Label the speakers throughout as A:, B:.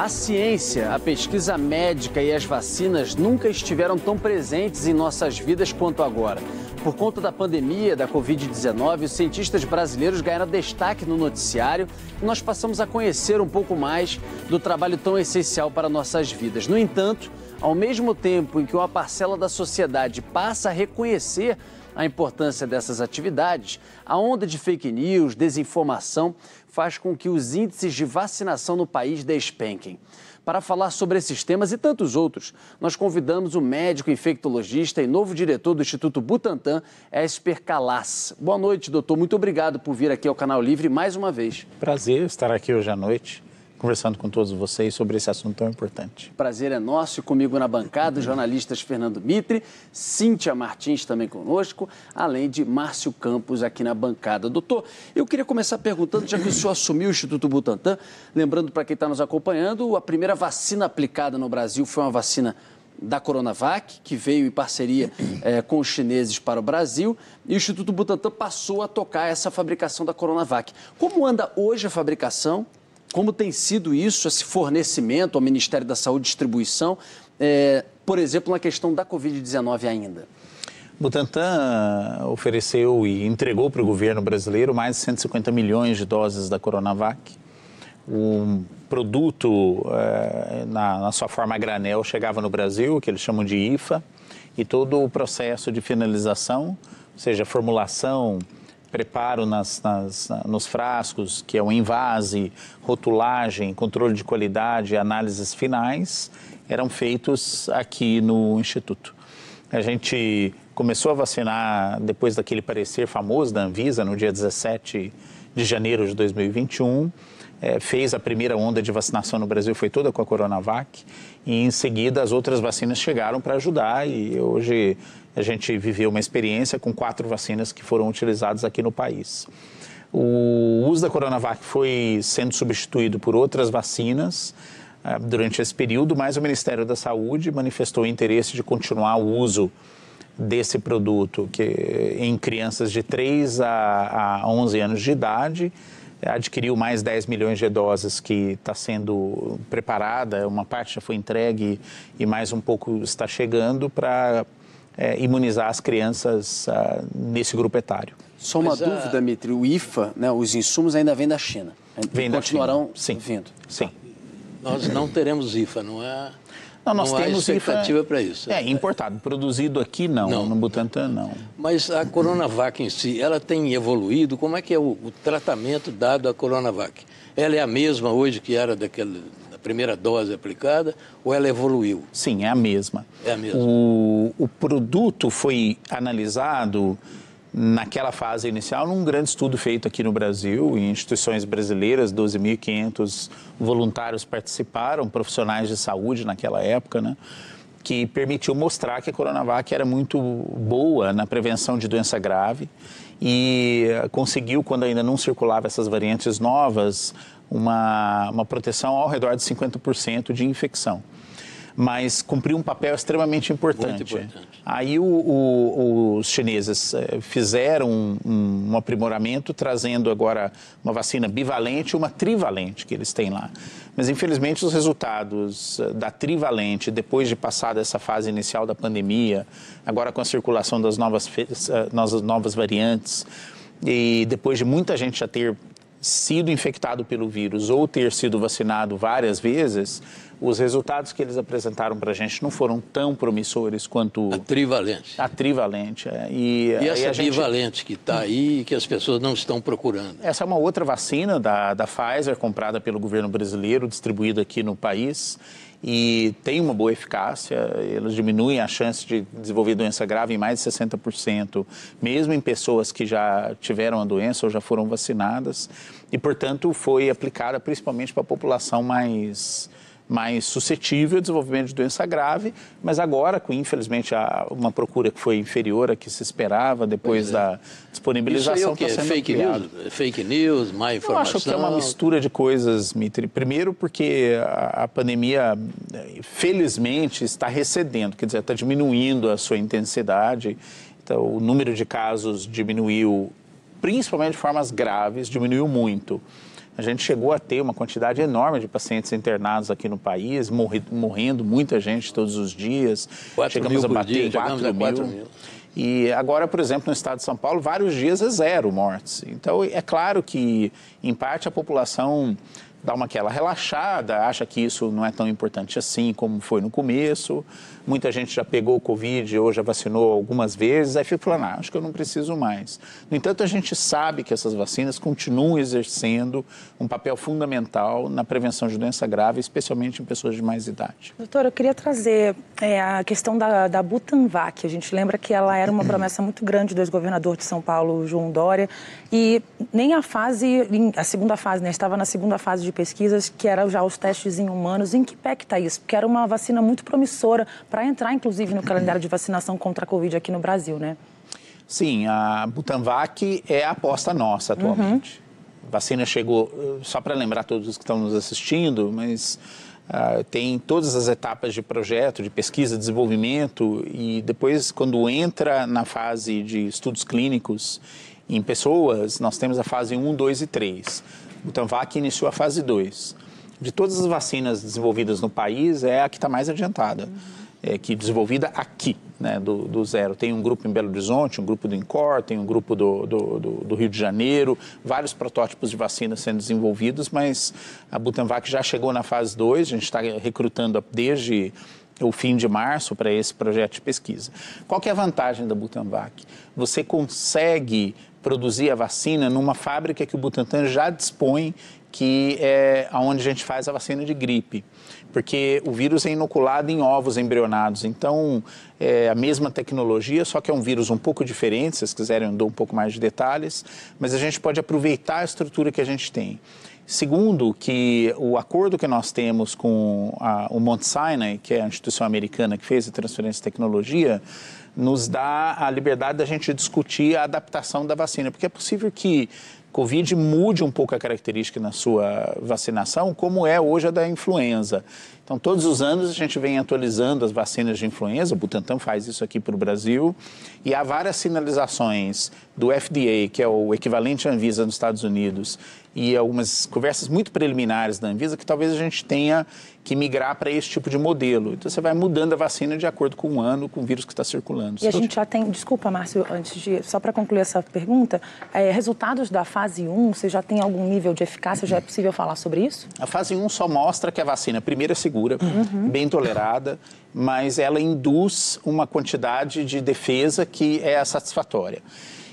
A: A ciência, a pesquisa médica e as vacinas nunca estiveram tão presentes em nossas vidas quanto agora. Por conta da pandemia da Covid-19, os cientistas brasileiros ganharam destaque no noticiário e nós passamos a conhecer um pouco mais do trabalho tão essencial para nossas vidas. No entanto, ao mesmo tempo em que uma parcela da sociedade passa a reconhecer a importância dessas atividades, a onda de fake news, desinformação, faz com que os índices de vacinação no país despenquem. Para falar sobre esses temas e tantos outros, nós convidamos o médico infectologista e novo diretor do Instituto Butantan, Esper Calas. Boa noite, doutor. Muito obrigado por vir aqui ao Canal Livre mais uma vez.
B: Prazer estar aqui hoje à noite conversando com todos vocês sobre esse assunto tão importante.
A: Prazer é nosso, comigo na bancada, os jornalistas Fernando Mitre, Cíntia Martins também conosco, além de Márcio Campos aqui na bancada. Doutor, eu queria começar perguntando, já que o senhor assumiu o Instituto Butantan, lembrando para quem está nos acompanhando, a primeira vacina aplicada no Brasil foi uma vacina da Coronavac, que veio em parceria é, com os chineses para o Brasil, e o Instituto Butantan passou a tocar essa fabricação da Coronavac. Como anda hoje a fabricação como tem sido isso, esse fornecimento ao Ministério da Saúde, distribuição, é, por exemplo, na questão da Covid-19 ainda?
B: Butantan ofereceu e entregou para o governo brasileiro mais de 150 milhões de doses da Coronavac. O produto, é, na, na, sua forma granel, chegava no Brasil, que eles chamam de IFA, e todo o processo de finalização, ou seja, formulação, preparo nas, nas, nos frascos, que é o envase, rotulagem, controle de qualidade, análises finais, eram feitos aqui no Instituto. A gente começou a vacinar depois daquele parecer famoso da Anvisa, no dia 17 de janeiro de 2021. É, fez a primeira onda de vacinação no Brasil, foi toda com a Coronavac, e em seguida as outras vacinas chegaram para ajudar, e hoje a gente viveu uma experiência com quatro vacinas que foram utilizadas aqui no país. O uso da Coronavac foi sendo substituído por outras vacinas uh, durante esse período, mas o Ministério da Saúde manifestou interesse de continuar o uso desse produto que, em crianças de 3 a, a 11 anos de idade. Adquiriu mais 10 milhões de doses que está sendo preparada, uma parte já foi entregue e mais um pouco está chegando para é, imunizar as crianças uh, nesse grupo etário.
A: Só uma Mas, dúvida, uh... Mitri, o IFA, né, os insumos ainda vêm da China.
B: Vem
A: continuarão
B: Sim.
A: vindo.
B: Sim.
C: Nós não teremos IFA, não é?
B: Não, nós
C: não
B: temos
C: há expectativa para isso.
B: É, importado. Produzido aqui, não. não. No Butantan, não.
C: Mas a Coronavac em si, ela tem evoluído? Como é que é o, o tratamento dado à Coronavac? Ela é a mesma hoje que era daquele, primeira dose aplicada ou ela evoluiu?
B: Sim, é a mesma.
C: É a mesma.
B: O, o produto foi analisado naquela fase inicial num grande estudo feito aqui no Brasil, em instituições brasileiras, 12.500 voluntários participaram, profissionais de saúde naquela época, né? que permitiu mostrar que a Coronavac era muito boa na prevenção de doença grave e conseguiu, quando ainda não circulava essas variantes novas, uma, uma proteção ao redor de 50% de infecção. mas cumpriu um papel extremamente importante.
C: importante.
B: Aí o, o, os chineses eh, fizeram um, um, aprimoramento, trazendo agora uma vacina bivalente e uma trivalente que eles têm lá. Mas, infelizmente, os resultados eh, da trivalente, depois de passar dessa fase inicial da pandemia, agora com a circulação das novas, novas, novas variantes, e depois de muita gente já ter sido infectado pelo vírus ou ter sido vacinado várias vezes, os resultados que eles apresentaram para a gente não foram tão promissores quanto
C: a trivalente.
B: A trivalente. É. E,
C: e essa gente... bivalente que está aí e que as pessoas não estão procurando.
B: Essa é uma outra vacina da, da Pfizer, comprada pelo governo brasileiro, distribuída aqui no país e tem uma boa eficácia, elas diminuem a chance de desenvolver doença grave em mais de 60%, mesmo em pessoas que já tiveram a doença ou já foram vacinadas, e, portanto, foi aplicada principalmente para a população mais mais suscetível ao desenvolvimento de doença grave, mas agora, com infelizmente uma procura que foi inferior à que se esperava depois é. da disponibilização
C: Isso aí é tá fake news, fake news, má informação.
B: Eu acho que é uma mistura de coisas, Mitri. Primeiro porque a, a pandemia, felizmente, está recedendo, quer dizer, está diminuindo a sua intensidade. Então, o número de casos diminuiu, principalmente de formas graves, diminuiu muito. A gente chegou a ter uma quantidade enorme de pacientes internados aqui no país, morri, morrendo muita gente todos os dias.
C: Chegamos a bater
B: dia, 4 mil. mil. E agora, por exemplo, no estado de São Paulo, vários dias é zero mortes. Então, é claro que, em parte, a população dá uma aquela relaxada, acha que isso não é tão importante assim como foi no começo. Muita gente já pegou o Covid ou já vacinou algumas vezes, aí fica falando, ah, acho que eu não preciso mais. No entanto, a gente sabe que essas vacinas continuam exercendo um papel fundamental na prevenção de doença grave, especialmente em pessoas de mais idade.
D: Doutor, eu queria trazer é, a questão da, da Butanvac. A gente lembra que ela era uma promessa muito grande do ex-governador de São Paulo, João Dória, e nem a fase, a segunda fase, né, estava na segunda fase de pesquisas, que eram já os testes em humanos. Em que pé que está isso? Porque era uma vacina muito promissora para entrar, inclusive, no calendário de vacinação contra a Covid aqui no Brasil, né?
B: Sim, a Butanvac é a aposta nossa atualmente. Uhum. A vacina chegou, só para lembrar todos que estão nos assistindo, mas uh, tem todas as etapas de projeto, de pesquisa, desenvolvimento e depois, quando entra na fase de estudos clínicos em pessoas, nós temos a fase 1, 2 e 3. Butanvac iniciou a fase 2. De todas as vacinas desenvolvidas no país, é a que está mais adiantada. Uhum é, que desenvolvida aqui, né, do, do, zero. Tem um grupo em Belo Horizonte, um grupo do INCOR, tem um grupo do, do, do, Rio de Janeiro, vários protótipos de vacinas sendo desenvolvidos, mas a Butanvac já chegou na fase 2, a gente está recrutando desde o fim de março para esse projeto de pesquisa. Qual que é a vantagem da Butanvac? Você consegue produzir a vacina numa fábrica que o Butantan já dispõe, que é onde a gente faz a vacina de gripe porque o vírus é inoculado em ovos embrionados. Então, é a mesma tecnologia, só que é um vírus um pouco diferente. Se vocês quiserem, eu dou um pouco mais de detalhes, mas a gente pode aproveitar a estrutura que a gente tem. Segundo, que o acordo que nós temos com a, o Mount Sinai, que é a instituição americana que fez a transferência de tecnologia, nos dá a liberdade da gente discutir a adaptação da vacina, porque é possível que Covid mude um pouco a característica na sua vacinação, como é hoje a da influenza. Então, todos os anos a gente vem atualizando as vacinas de influenza, o Butantan faz isso aqui para o Brasil, e há várias sinalizações do FDA, que é o equivalente à Anvisa nos Estados Unidos, e algumas conversas muito preliminares da Anvisa que talvez a gente tenha que migrar para esse tipo de modelo. Então você vai mudando a vacina de acordo com o ano, com o vírus que está circulando.
D: E a gente já tem, desculpa, Márcio, antes de, só para concluir essa pergunta, é, resultados da fase 1, você já tem algum nível de eficácia? Já é possível falar sobre isso?
B: A fase 1 só mostra que a vacina, primeiro, é segura, uhum. bem tolerada, mas ela induz uma quantidade de defesa que é satisfatória.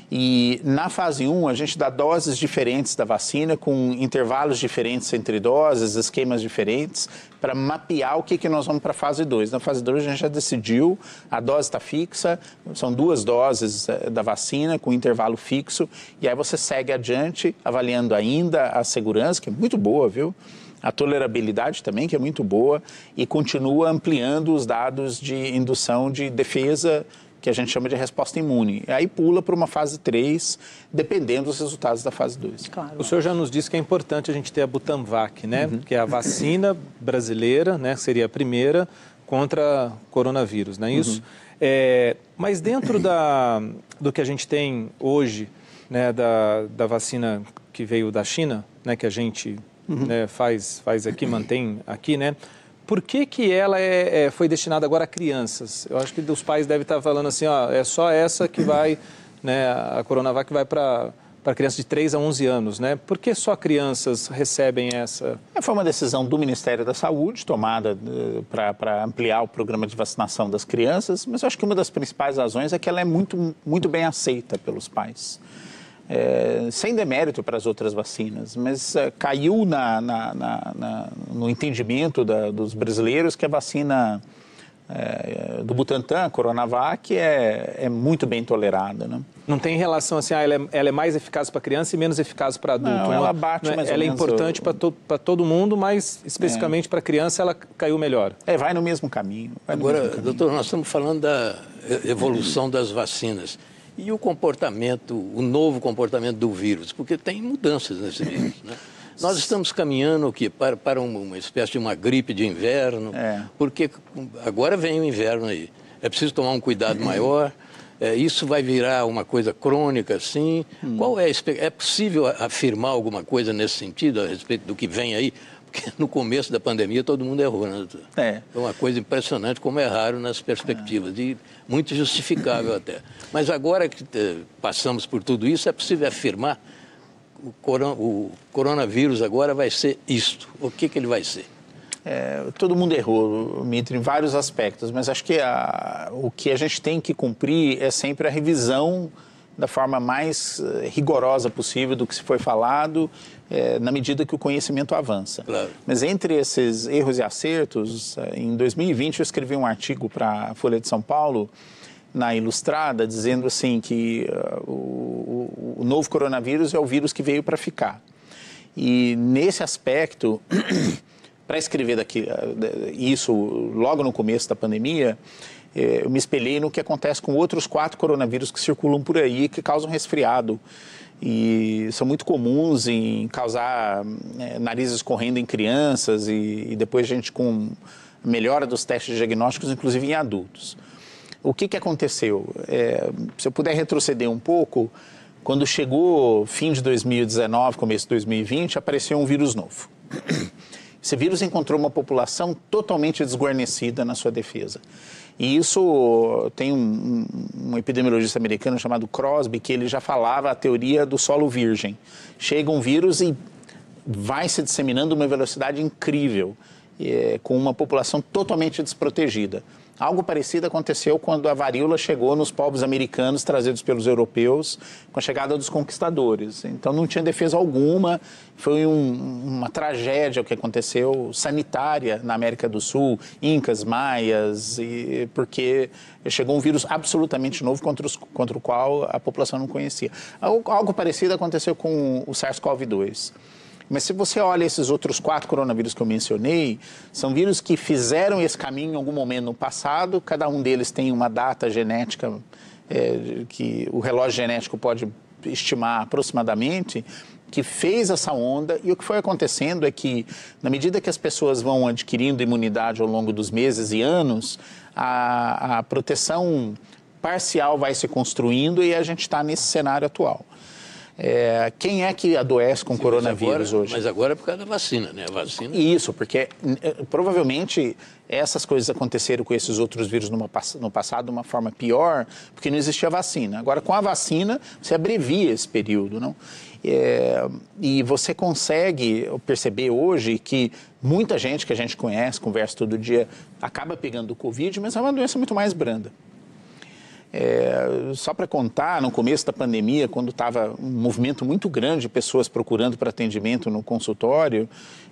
B: E na fase 1, a gente dá doses diferentes da vacina, com intervalos diferentes entre doses, esquemas diferentes, para mapear o que, que nós vamos para a fase 2. Na fase 2, a gente já decidiu, a dose está fixa, são duas doses eh, da vacina com intervalo fixo, e aí você segue adiante, avaliando ainda a segurança, que é muito boa, viu? a tolerabilidade também, que é muito boa, e continua ampliando os dados de indução de defesa que a gente chama de resposta imune. Aí pula para uma fase 3, dependendo dos resultados da fase 2.
E: Claro. O senhor já nos disse que é importante a gente ter a Butanvac, né? Uhum. Que é a vacina brasileira, né? Seria a primeira contra coronavírus, não é isso? Uhum. É, mas dentro da, do que a gente tem hoje, né, da, da vacina que veio da China, né, que a gente uhum. né, faz, faz aqui, mantém aqui, né? Por que, que ela é, é, foi destinada agora a crianças? Eu acho que os pais devem estar falando assim, ó, é só essa que vai, né, a Coronavac vai para para crianças de 3 a 11 anos, né? Por que só crianças recebem essa?
B: É, foi uma decisão do Ministério da Saúde, tomada uh, para ampliar o programa de vacinação das crianças, mas eu acho que uma das principais razões é que ela é muito, muito bem aceita pelos pais. É, sem demérito para as outras vacinas, mas uh, caiu na, na, na, no entendimento da, dos brasileiros que a vacina é, do Butantan, Coronavac, é, é muito bem tolerada. Né?
E: Não tem relação assim, ah, ela, é, ela é mais eficaz para criança e menos eficaz para adulto.
B: Não, ela bate é? mais
E: Ela é importante para to, todo mundo, mas especificamente é. para criança ela caiu melhor.
B: É, vai no mesmo caminho. No
C: Agora,
B: mesmo caminho.
C: doutor, nós estamos falando da evolução das vacinas. E o comportamento, o novo comportamento do vírus? Porque tem mudanças nesse vírus, né? Nós estamos caminhando o quê? Para, para uma espécie de uma gripe de inverno, é. porque agora vem o inverno aí. É preciso tomar um cuidado maior. É, isso vai virar uma coisa crônica, assim. Hum. Qual é É possível afirmar alguma coisa nesse sentido a respeito do que vem aí? Porque no começo da pandemia todo mundo errou, né? É. É uma coisa impressionante como erraram nas perspectivas. É. E muito justificável até. Mas agora que eh, passamos por tudo isso, é possível afirmar o, coron o coronavírus agora vai ser isto. O que, que ele vai ser?
B: É, todo mundo errou, Mitri, em vários aspectos, mas acho que a, o que a gente tem que cumprir é sempre a revisão da forma mais eh, rigorosa possível do que se foi falado, é, na medida que o conhecimento avança. Claro. Mas entre esses erros e acertos, eh, em 2020 eu escrevi um artigo para a Folha de São Paulo na Ilustrada, dizendo assim que uh, o, o, novo coronavírus é o vírus que veio para ficar. E nesse aspecto, para escrever daqui, isso logo no começo da pandemia, eu me espelhei no que acontece com outros quatro coronavírus que circulam por aí, que causam resfriado e são muito comuns em causar é, narizes correndo em crianças e, e, depois a gente com melhora dos testes diagnósticos, inclusive em adultos. O que, que aconteceu? É, se eu puder retroceder um pouco, quando chegou fim de 2019, começo de 2020, apareceu um vírus novo. Esse vírus encontrou uma população totalmente desguarnecida na sua defesa. E isso tem um, um, epidemiologista americano chamado Crosby, que ele já falava a teoria do solo virgem. Chega um vírus e vai se disseminando uma velocidade incrível, é, com uma população totalmente desprotegida. Algo parecido aconteceu quando a varíola chegou nos povos americanos trazidos pelos europeus com a chegada dos conquistadores. Então não tinha defesa alguma, foi um, uma tragédia o que aconteceu sanitária na América do Sul, incas, maias, e, porque chegou um vírus absolutamente novo contra, os, contra o qual a população não conhecia. Algo, algo parecido aconteceu com o SARS-CoV-2. Mas se você olha esses outros quatro coronavírus que eu mencionei, são vírus que fizeram esse caminho em algum momento no passado, cada um deles tem uma data genética é, que o relógio genético pode estimar aproximadamente, que fez essa onda e o que foi acontecendo é que, na medida que as pessoas vão adquirindo imunidade ao longo dos meses e anos, a, a proteção parcial vai se construindo e a gente está nesse cenário atual. É, quem é que adoece com Sim, coronavírus
C: agora,
B: hoje?
C: Mas agora é por causa da vacina, né? A vacina.
B: Isso, porque é, provavelmente essas coisas aconteceram com esses outros vírus numa, no passado de uma forma pior, porque não existia vacina. Agora, com a vacina, você abrevia esse período, não? É, e você consegue perceber hoje que muita gente que a gente conhece, conversa todo dia, acaba pegando o Covid, mas é uma doença muito mais branda. É, só para contar, no começo da pandemia, quando estava um movimento muito grande de pessoas procurando para atendimento no consultório,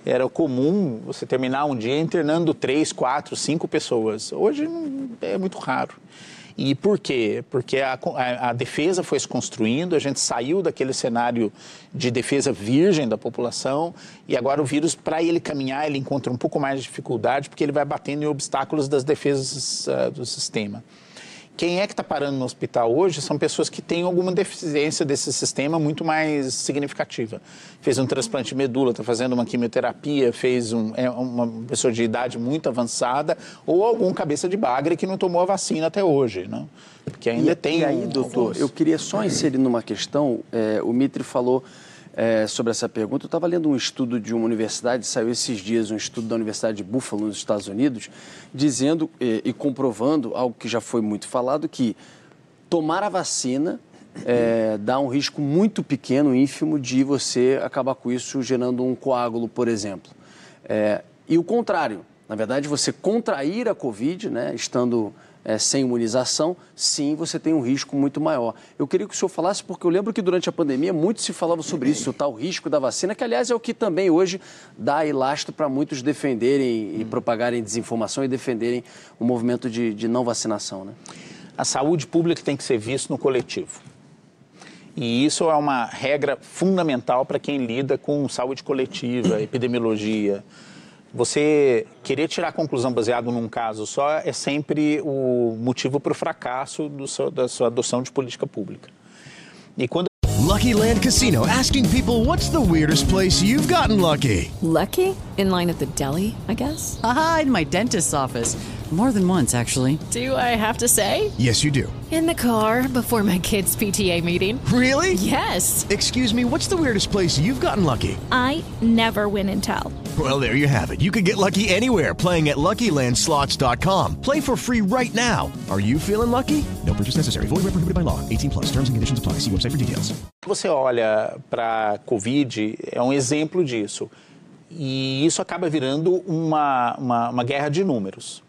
B: era comum você terminar um dia internando três, quatro, cinco pessoas. Hoje é muito raro. E por quê? Porque a, a, a, defesa foi se construindo, a gente saiu daquele cenário de defesa virgem da população e agora o vírus, para ele caminhar, ele encontra um pouco mais de dificuldade porque ele vai batendo em obstáculos das defesas uh, do sistema. Quem é que está parando no hospital hoje são pessoas que têm alguma deficiência desse sistema muito mais significativa. Fez um transplante de medula, está fazendo uma quimioterapia, fez um, é uma pessoa de idade muito avançada ou algum cabeça de bagre que não tomou a vacina até hoje, não? Porque ainda
A: e,
B: tem.
A: E aí, doutor, alguns... eu queria só inserir numa questão. É, o Mitre falou é, sobre essa pergunta. Eu estava lendo um estudo de uma universidade, saiu esses dias, um estudo da Universidade de Buffalo, nos Estados Unidos, dizendo e, e comprovando algo que já foi muito falado, que tomar a vacina é, dá um risco muito pequeno, ínfimo, de você acabar com isso gerando um coágulo, por exemplo. É, e o contrário, na verdade, você contrair a Covid, né, estando é, sem imunização, sim, você tem um risco muito maior. Eu queria que o senhor falasse, porque eu lembro que durante a pandemia muito se falava sobre isso, o tal risco da vacina, que aliás é o que também hoje dá elastro para muitos defenderem e propagarem desinformação e defenderem o movimento de, de não vacinação. Né?
B: A saúde pública tem que ser vista no coletivo. E isso é uma regra fundamental para quem lida com saúde coletiva, epidemiologia, você querer tirar a conclusão baseado num caso só é sempre o motivo para o fracasso seu, da sua adoção de política pública. E quando
F: Lucky Land Casino asking people what's the weirdest place you've gotten lucky?
G: Lucky? In line at the deli, I guess.
H: Aha, in my dentist's office. More than once, actually.
G: Do I have to say?
F: Yes, you do.
G: In the car before my kids' PTA meeting.
F: Really?
G: Yes.
F: Excuse me, what's the weirdest place you've gotten lucky?
I: I never win and tell.
F: Well, there you have it. You can get lucky anywhere playing at LuckyLandSlots.com. Play for free right now. Are you feeling lucky? No purchase necessary. Void where prohibited by law. 18 plus. Terms and conditions apply. See website for details.
B: Você olha para COVID, é um exemplo disso. E isso acaba virando uma, uma, uma guerra de números.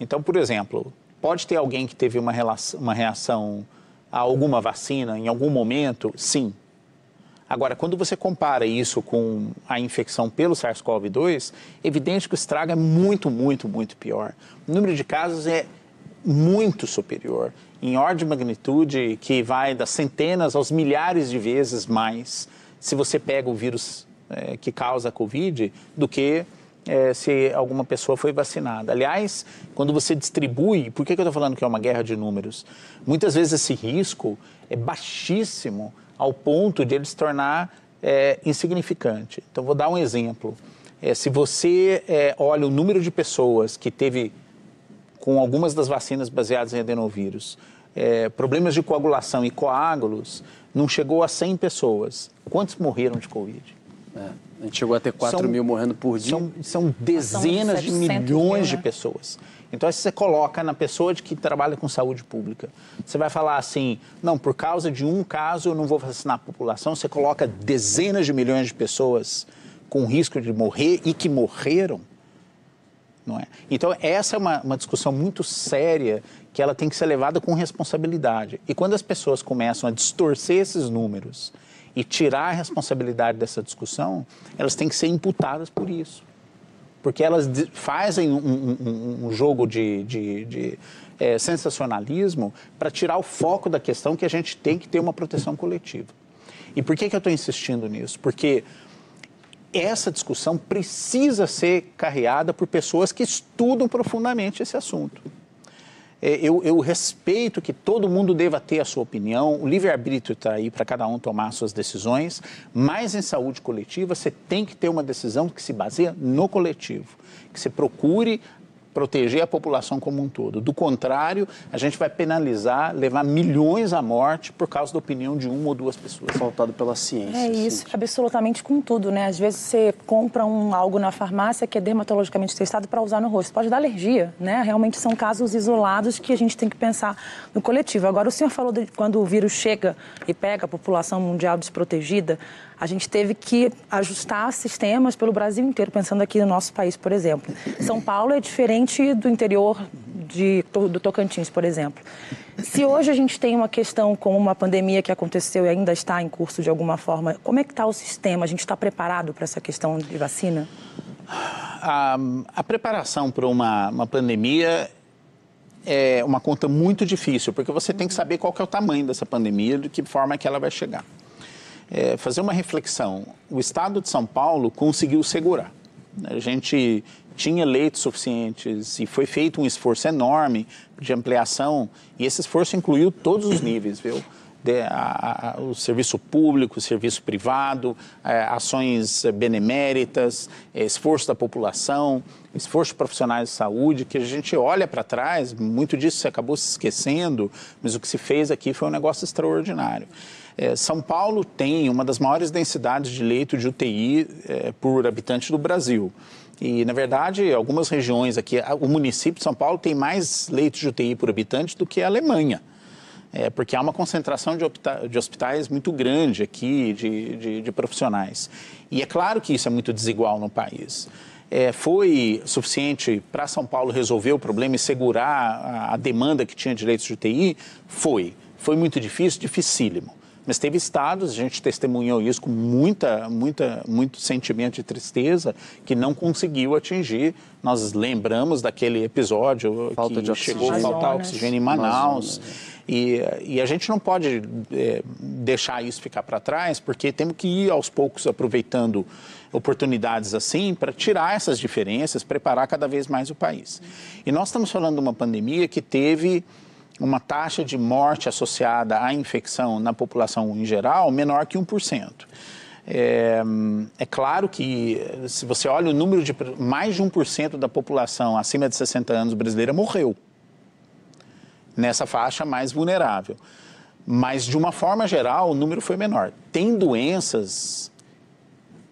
B: Então, por exemplo, pode ter alguém que teve uma, relação, uma reação a alguma vacina em algum momento? Sim. Agora, quando você compara isso com a infecção pelo SARS-CoV-2, é evidente que o estrago é muito, muito, muito pior. O número de casos é muito superior, em ordem de magnitude que vai das centenas aos milhares de vezes mais se você pega o vírus é, que causa a Covid do que é, se alguma pessoa foi vacinada. Aliás, quando você distribui, por que, que eu estou falando que é uma guerra de números? Muitas vezes esse risco é baixíssimo ao ponto de ele se tornar é, insignificante. Então, vou dar um exemplo. É, se você é, olha o número de pessoas que teve, com algumas das vacinas baseadas em adenovírus, problemas de coagulação e coágulos, não chegou a 100 pessoas. Quantos morreram de Covid?
A: É. A gente chegou a ter 4 são, mil morrendo por dia.
B: São, são dezenas de milhões mil, né? de pessoas. Então, se você coloca na pessoa de que trabalha com saúde pública, você vai falar assim, não, por causa de um caso eu não vou vacinar a população, você coloca dezenas de milhões de pessoas com risco de morrer e que morreram, não é? Então, essa é uma, uma discussão muito séria que ela tem que ser levada com responsabilidade. E quando as pessoas começam a distorcer esses números e tirar a responsabilidade dessa discussão, elas têm que ser imputadas por isso. Porque elas fazem um, um, um jogo de, de, de é, sensacionalismo para tirar o foco da questão que a gente tem que ter uma proteção coletiva. E por que, que eu estou insistindo nisso? Porque essa discussão precisa ser carreada por pessoas que estudam profundamente esse assunto. É, eu, eu, respeito que todo mundo deva ter a sua opinião, o livre-arbítrio está aí para cada um tomar suas decisões, mas em saúde coletiva você tem que ter uma decisão que se baseia no coletivo, que você procure proteger a população como um todo. Do contrário, a gente vai penalizar, levar milhões à morte por causa da opinião de uma ou duas pessoas.
A: Faltado pela ciência.
D: É isso, absolutamente com tudo, né? Às vezes você compra um algo na farmácia que é dermatologicamente testado para usar no rosto. Pode dar alergia, né? Realmente são casos isolados que a gente tem que pensar no coletivo. Agora, o senhor falou de quando o vírus chega e pega a população mundial desprotegida, a gente teve que ajustar sistemas pelo Brasil inteiro, pensando aqui no nosso país, por exemplo. São Paulo é diferente do interior de, do Tocantins, por exemplo. Se hoje a gente tem uma questão como uma pandemia que aconteceu e ainda está em curso de alguma forma, como é que está o sistema? A gente está preparado para essa questão de vacina?
B: A, a preparação para uma, uma pandemia é uma conta muito difícil, porque você tem que saber qual que é o tamanho dessa pandemia, de que forma que ela vai chegar é, fazer uma reflexão. O Estado de São Paulo conseguiu segurar. A gente tinha leitos suficientes e foi feito um esforço enorme de ampliação e esse esforço incluiu todos os níveis, viu? De, a, a, o serviço público, o serviço privado, é, ações beneméritas, é, esforço da população, esforço de profissionais de saúde, que a gente olha para trás, muito disso se acabou se esquecendo, mas o que se fez aqui foi um negócio extraordinário. É, São Paulo tem uma das maiores densidades de leito de UTI é, por habitante do Brasil. E, na verdade, algumas regiões aqui, o município de São Paulo tem mais leitos de UTI por habitante do que a Alemanha. É, porque há uma concentração de, de hospitais muito grande aqui, de, de, de, profissionais. E é claro que isso é muito desigual no país. É, foi suficiente para São Paulo resolver o problema e segurar a, a demanda que tinha de leitos de UTI? Foi. Foi muito difícil, dificílimo. Mas teve estados, a gente testemunhou isso com muita, muita, muito sentimento de tristeza, que não conseguiu atingir. Nós lembramos daquele episódio
A: Falta
B: que chegou a faltar oxigênio em Manaus. E, e, a gente não pode é, deixar isso ficar para trás, porque temos que ir aos poucos aproveitando oportunidades assim para tirar essas diferenças, preparar cada vez mais o país. E nós estamos falando de uma pandemia que teve uma taxa de morte associada à infecção na população em geral menor que 1%. É, é claro que, se você olha o número de. mais de 1% da população acima de 60 anos brasileira morreu nessa faixa mais vulnerável. Mas, de uma forma geral, o número foi menor. Tem doenças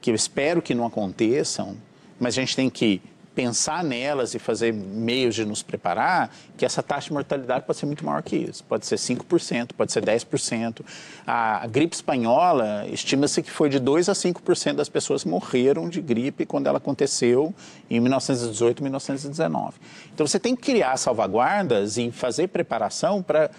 B: que eu espero que não aconteçam, mas a gente tem que pensar nelas e fazer meios de nos preparar, que essa taxa de mortalidade pode ser muito maior que isso. Pode ser 5%, pode ser 10%. A, a gripe espanhola, estima-se que foi de 2% a 5% das pessoas morreram de gripe quando ela aconteceu em 1918, 1919. Então você tem que criar salvaguardas e fazer preparação para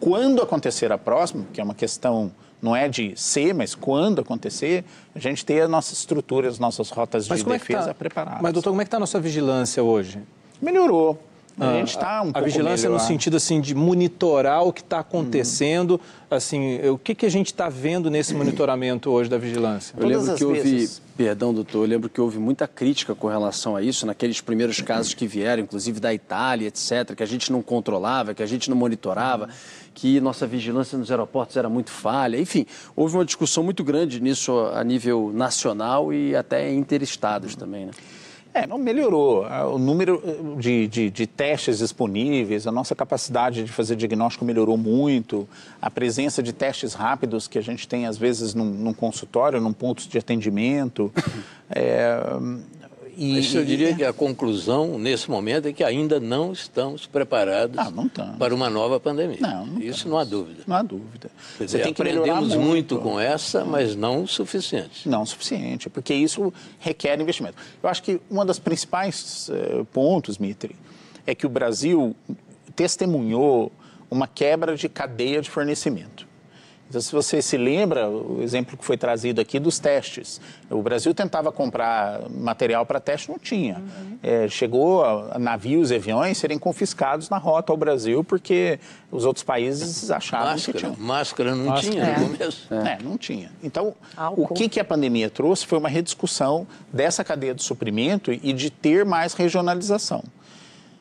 B: quando acontecer a próxima, que é uma questão não é de ser, mas quando acontecer, a gente ter a nossa estrutura, as nossas rotas mas de é defesa é tá? preparadas.
E: Mas, doutor, como é que está a nossa vigilância hoje?
B: Melhorou. A ah, gente está um a pouco
E: vigilância
B: melhor.
E: no sentido assim de monitorar o que está acontecendo, hum. assim, o que, que a gente está vendo nesse monitoramento hoje da vigilância?
A: Eu lembro que houve, perdão, doutor, eu lembro que houve muita crítica com relação a isso naqueles primeiros casos que vieram, inclusive da Itália, etc, que a gente não controlava, que a gente não monitorava. Que nossa vigilância nos aeroportos era muito falha. Enfim, houve uma discussão muito grande nisso a nível nacional e até interestados também, né?
B: É, não melhorou. O número eh, de, de, de, testes disponíveis, a nossa capacidade de fazer diagnóstico melhorou muito. A presença de testes rápidos que a gente tem, às vezes, num, num consultório, num ponto de atendimento. É,
C: e, Mas eu diria que a conclusão, nesse momento, é que ainda não estamos preparados
B: não, não estamos.
C: para uma nova pandemia.
B: Não, não
C: Isso não há dúvida.
B: Não há dúvida.
C: Quer dizer, Você tem que aprendemos muito. muito com essa, mas não o suficiente.
B: Não o suficiente, porque isso requer investimento. Eu acho que um dos principais uh, pontos, Mitri, é que o Brasil testemunhou uma quebra de cadeia de fornecimento. Então, se você se lembra, o exemplo que foi trazido aqui dos testes. O Brasil tentava comprar material para teste, não tinha. Uhum. É, chegou a, navios e aviões serem confiscados na rota ao Brasil porque os outros países achavam
C: máscara,
B: que tinham.
C: Máscara não máscara. tinha é. no começo.
B: É. é, não tinha. Então, Álcool. o que, que a pandemia trouxe foi uma rediscussão dessa cadeia de suprimento e de ter mais regionalização.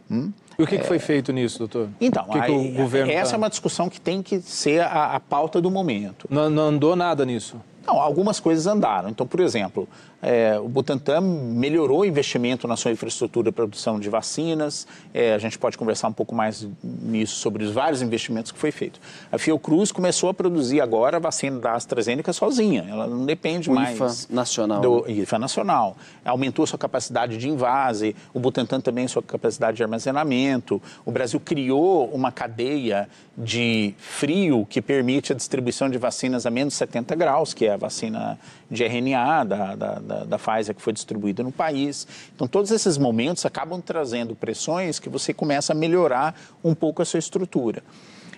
E: Hum? E o que, que foi feito nisso, doutor?
B: Então,
E: que
B: aí,
E: que o governo
B: essa tá... é uma discussão que tem que ser a, a pauta do momento.
E: Não, não andou nada nisso?
B: Não, algumas coisas andaram. Então, por exemplo, é, o Butantan melhorou o investimento na sua infraestrutura de produção de vacinas. É, a gente pode conversar um pouco mais nisso sobre os vários investimentos que foi feito. A Fiocruz começou a produzir agora a vacina da AstraZeneca sozinha. Ela não depende
A: o
B: mais
A: IFA nacional.
B: do IFA nacional. Aumentou sua capacidade de invase. O Butantan também sua capacidade de armazenamento. O Brasil criou uma cadeia de frio que permite a distribuição de vacinas a menos 70 graus, que é a vacina de RNA da, da, da, da Pfizer que foi distribuída no país. Então, todos esses momentos acabam trazendo pressões que você começa a melhorar um pouco a sua estrutura.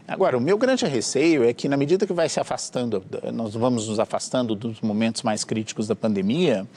B: Agora, o meu grande receio é que, na medida que vai se afastando, nós vamos nos afastando dos momentos mais críticos da pandemia,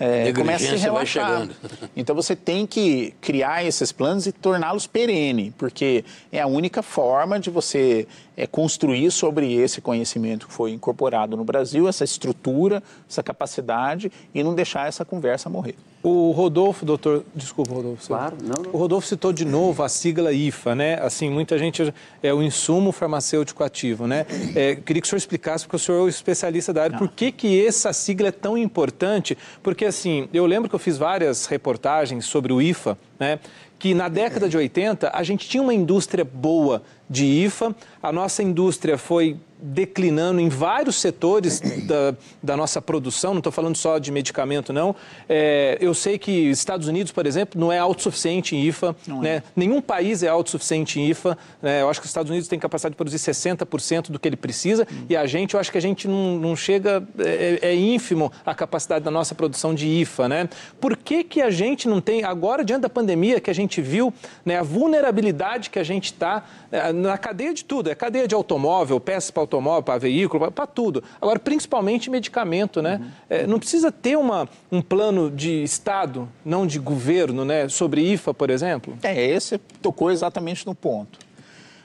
B: é, começa a se relaxar. Então você tem que criar esses planos e torná-los perene, porque é a única forma de você é construir sobre esse conhecimento que foi incorporado no Brasil, essa estrutura, essa capacidade e não deixar essa conversa morrer.
E: O Rodolfo, doutor, desculpa, Rodolfo.
J: Claro, não, não.
E: O Rodolfo citou de novo a sigla IFA, né? Assim, muita gente é o insumo farmacêutico ativo, né? É, queria que o senhor explicasse, porque o senhor é o especialista da área, por que, que essa sigla é tão importante? Porque, assim, eu lembro que eu fiz várias reportagens sobre o IFA, né? Que na década de 80 a gente tinha uma indústria boa de IFA, a nossa indústria foi declinando em vários setores da, da nossa produção, não estou falando só de medicamento, não. É, eu sei que Estados Unidos, por exemplo, não é autossuficiente em IFA, né? É. nenhum país é autossuficiente em IFA. Né? Eu acho que os Estados Unidos têm capacidade de produzir 60% do que ele precisa hum. e a gente, eu acho que a gente não, não chega, é, é, ínfimo a capacidade da nossa produção de IFA. Né? Por que, que a gente não tem, agora, diante da pandemia, que a gente viu né, a vulnerabilidade que a gente está é, na cadeia de tudo, é cadeia de automóvel, peças para automóvel, para veículo, para tudo. Agora, principalmente medicamento, né? Uhum. É, não precisa ter uma, um plano de Estado, não de governo, né? Sobre IFA, por exemplo?
B: É, esse tocou exatamente no ponto.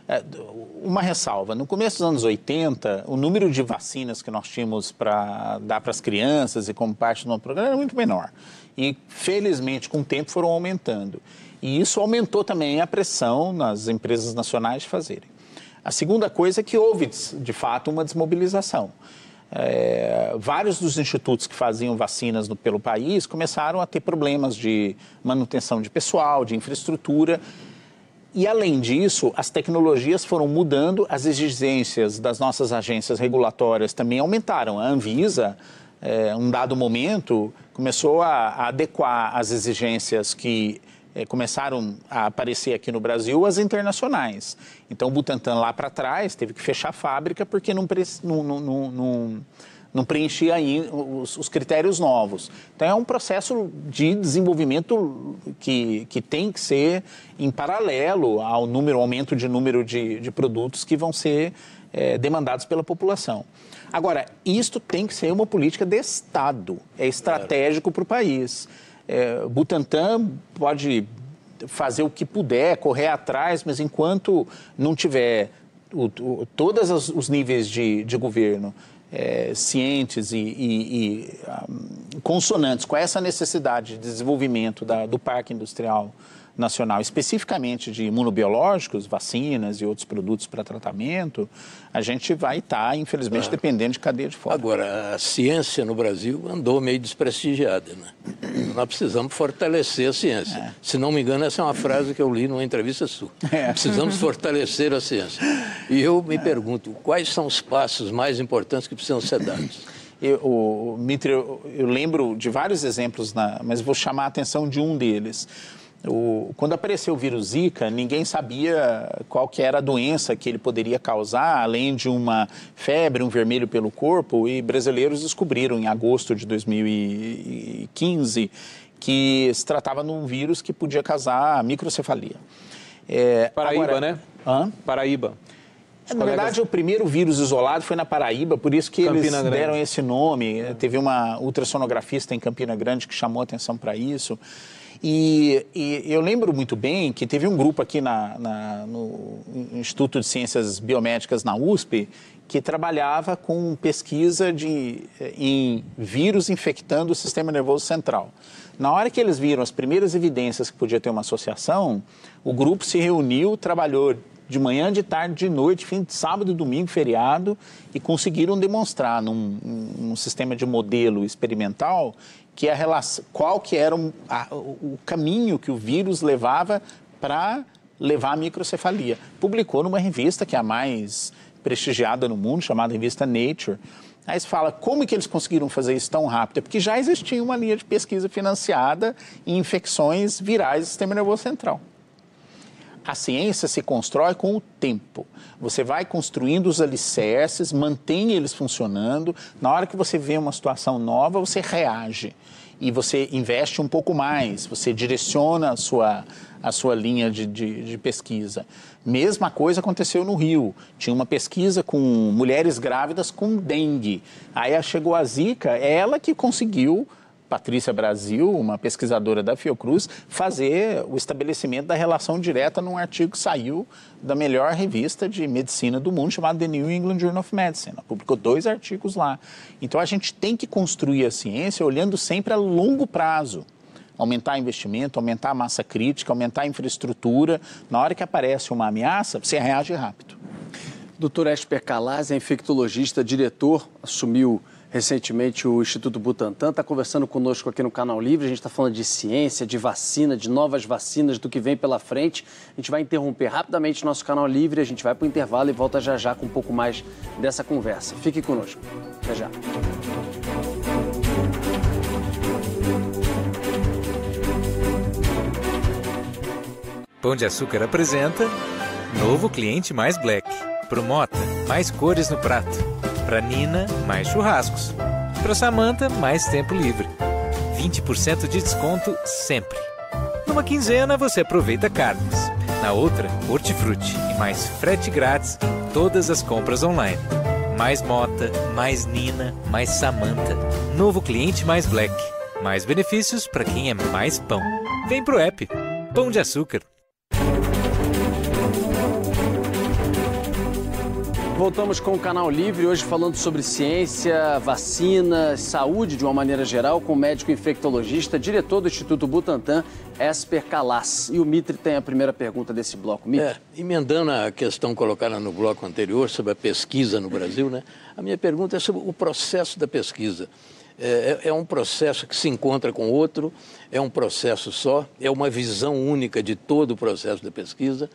B: É, uma ressalva: no começo dos anos 80, o número de vacinas que nós tínhamos para dar para as crianças e como parte do nosso programa era muito menor. E, felizmente, com o tempo foram aumentando. E isso aumentou também a pressão nas empresas nacionais de fazerem. A segunda coisa é que houve, de fato, uma desmobilização. É, vários dos institutos que faziam vacinas no, pelo país começaram a ter problemas de manutenção de pessoal, de infraestrutura. E, além disso, as tecnologias foram mudando, as exigências das nossas agências regulatórias também aumentaram. A Anvisa, é, um dado momento, começou a, a adequar as exigências que é, começaram a aparecer aqui no Brasil as internacionais. Então, o Butantan lá para trás teve que fechar a fábrica porque não, não, não, não, não preenchia os, os, critérios novos. Então, é um processo de desenvolvimento que, que tem que ser em paralelo ao número, aumento de número de, de produtos que vão ser é, demandados pela população. Agora, isto tem que ser uma política de Estado, é estratégico para o país. É, Butantan pode fazer o que puder, correr atrás, mas enquanto não tiver o, o, todos os, níveis de, de governo é, cientes e, e, e um, consonantes com essa necessidade de desenvolvimento da, do parque industrial nacional, especificamente de imunobiológicos, vacinas e outros produtos para tratamento, a gente vai estar, tá, infelizmente, é. dependendo de cadeia de fora.
C: Agora, a ciência no Brasil andou meio desprestigiada. Né? Nós precisamos fortalecer a ciência. É. Se não me engano, essa é uma frase que eu li numa entrevista sua. É. Precisamos fortalecer a ciência. E eu me pergunto, quais são os passos mais importantes que precisam ser dados?
B: Eu, o, Mitre, eu, eu, lembro de vários exemplos, na, mas vou chamar a atenção de um deles. O, quando apareceu o vírus Zika, ninguém sabia qual que era a doença que ele poderia causar, além de uma febre, um vermelho pelo corpo, e brasileiros descobriram em agosto de 2015 que se tratava de um vírus que podia causar microcefalia.
E: É, Paraíba, agora, né? Hã? Paraíba.
B: Os na verdade, o primeiro vírus isolado foi na Paraíba, por isso que Campina eles Grande. deram esse nome. Teve uma ultrassonografista em Campina Grande que chamou atenção para isso. E, e, eu lembro muito bem que teve um grupo aqui na, na, no Instituto de Ciências Biomédicas na USP que trabalhava com pesquisa de, em vírus infectando o sistema nervoso central. Na hora que eles viram as primeiras evidências que podia ter uma associação, o grupo se reuniu, trabalhou de manhã, de tarde, de noite, fim de sábado, domingo, feriado, e conseguiram demonstrar num, num sistema de modelo experimental que a relação, qual que era o, a, o caminho que o vírus levava para levar a microcefalia. Publicou numa revista que é a mais prestigiada no mundo, chamada revista Nature. Aí você fala, como que eles conseguiram fazer isso tão rápido? É porque já existia uma linha de pesquisa financiada em infecções virais do sistema nervoso central. A ciência se constrói com o tempo. Você vai construindo os alicerces, mantém eles funcionando. Na hora que você vê uma situação nova, você reage e você investe um pouco mais, você direciona a sua, a sua linha de, de, de, pesquisa. Mesma coisa aconteceu no Rio. Tinha uma pesquisa com mulheres grávidas com dengue. Aí chegou a Zika, ela que conseguiu Patrícia Brasil, uma pesquisadora da Fiocruz, fazer o estabelecimento da relação direta num artigo que saiu da melhor revista de medicina do mundo, chamado The New England Journal of Medicine. Ela publicou dois artigos lá. Então a gente tem que construir a ciência olhando sempre a longo prazo. Aumentar investimento, aumentar a massa crítica, aumentar a infraestrutura. Na hora que aparece uma ameaça, você reage rápido.
A: Doutor Esper Calaz é infectologista, diretor, assumiu recentemente o Instituto Butantan, está conversando conosco aqui no Canal Livre. A gente está falando de ciência, de vacina, de novas vacinas, do que vem pela frente. A gente vai interromper rapidamente nosso Canal Livre, a gente vai para o intervalo e volta já já com um pouco mais dessa conversa. Fique conosco. Até já.
J: Pão de Açúcar apresenta Novo Cliente Mais Black. Pro Mota, mais cores no prato. Pra Nina, mais churrascos. Pra Samantha, mais tempo livre. 20% de desconto sempre. Numa quinzena você aproveita carnes. Na outra, hortifruti e mais frete grátis em todas as compras online. Mais Mota, mais Nina, mais Samantha. Novo cliente mais Black. Mais benefícios para quem é mais pão. Vem pro app. Pão de açúcar.
A: Voltamos com o Canal Livre, hoje falando sobre ciência, vacina, saúde de uma maneira geral, com o médico infectologista, diretor do Instituto Butantan, Esper Calas. E o Mitre tem a primeira pergunta desse bloco. Mitre.
C: É, emendando a questão colocada no bloco anterior sobre a pesquisa no Brasil, né? a minha pergunta é sobre o processo da pesquisa. É, é, um processo que se encontra com outro, é um processo só, é uma visão única de todo o processo da pesquisa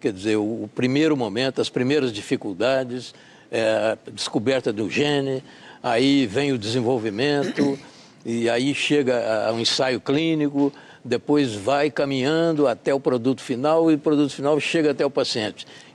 C: quer dizer, o, primeiro momento, as primeiras dificuldades, é, descoberta do gene, aí vem o desenvolvimento, e aí chega ao ensaio clínico, depois vai caminhando até o produto final e o produto final chega até o paciente.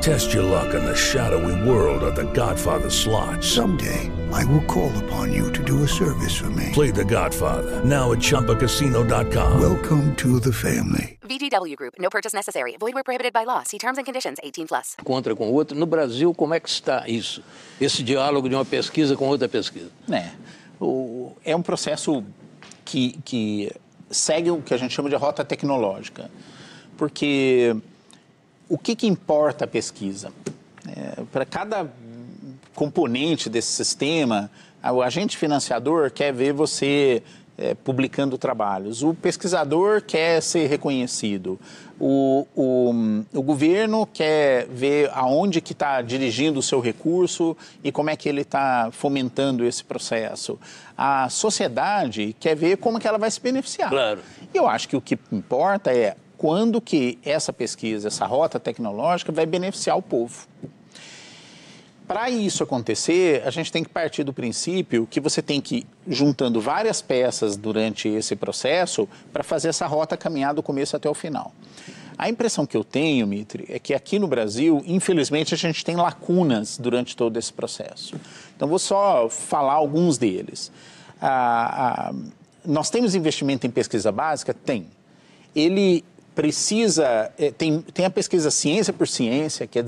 K: Test your luck in the shadowy world of The Godfather slot.
L: Someday, I will call upon you to do a service for me.
K: Play The Godfather now at ChumbaCasino.com.
L: Welcome to the family.
M: VGW Group. No purchase necessary. Void where prohibited by law. See terms and conditions. 18 plus.
C: Encontra com o outro. No Brasil, como é que está isso? Esse diálogo de uma pesquisa com outra pesquisa?
B: É, o, é um processo que, que segue o que a gente chama de rota tecnológica. Porque o que, que importa a pesquisa? É, Para cada componente desse sistema, o agente financiador quer ver você é, publicando trabalhos, o pesquisador quer ser reconhecido, o, o, o governo quer ver aonde que está dirigindo o seu recurso e como é que ele está fomentando esse processo. A sociedade quer ver como que ela vai se beneficiar.
C: Claro.
B: E eu acho que o que importa é quando que essa pesquisa, essa rota tecnológica vai beneficiar o povo. Para isso acontecer, a gente tem que partir do princípio que você tem que ir juntando várias peças durante esse processo para fazer essa rota caminhar do começo até o final. A impressão que eu tenho, Mitre, é que aqui no Brasil, infelizmente, a gente tem lacunas durante todo esse processo. Então, vou só falar alguns deles. Ah, ah, nós temos investimento em pesquisa básica? Tem. Ele precisa. é, Tem, tem a pesquisa ciência por ciência, que é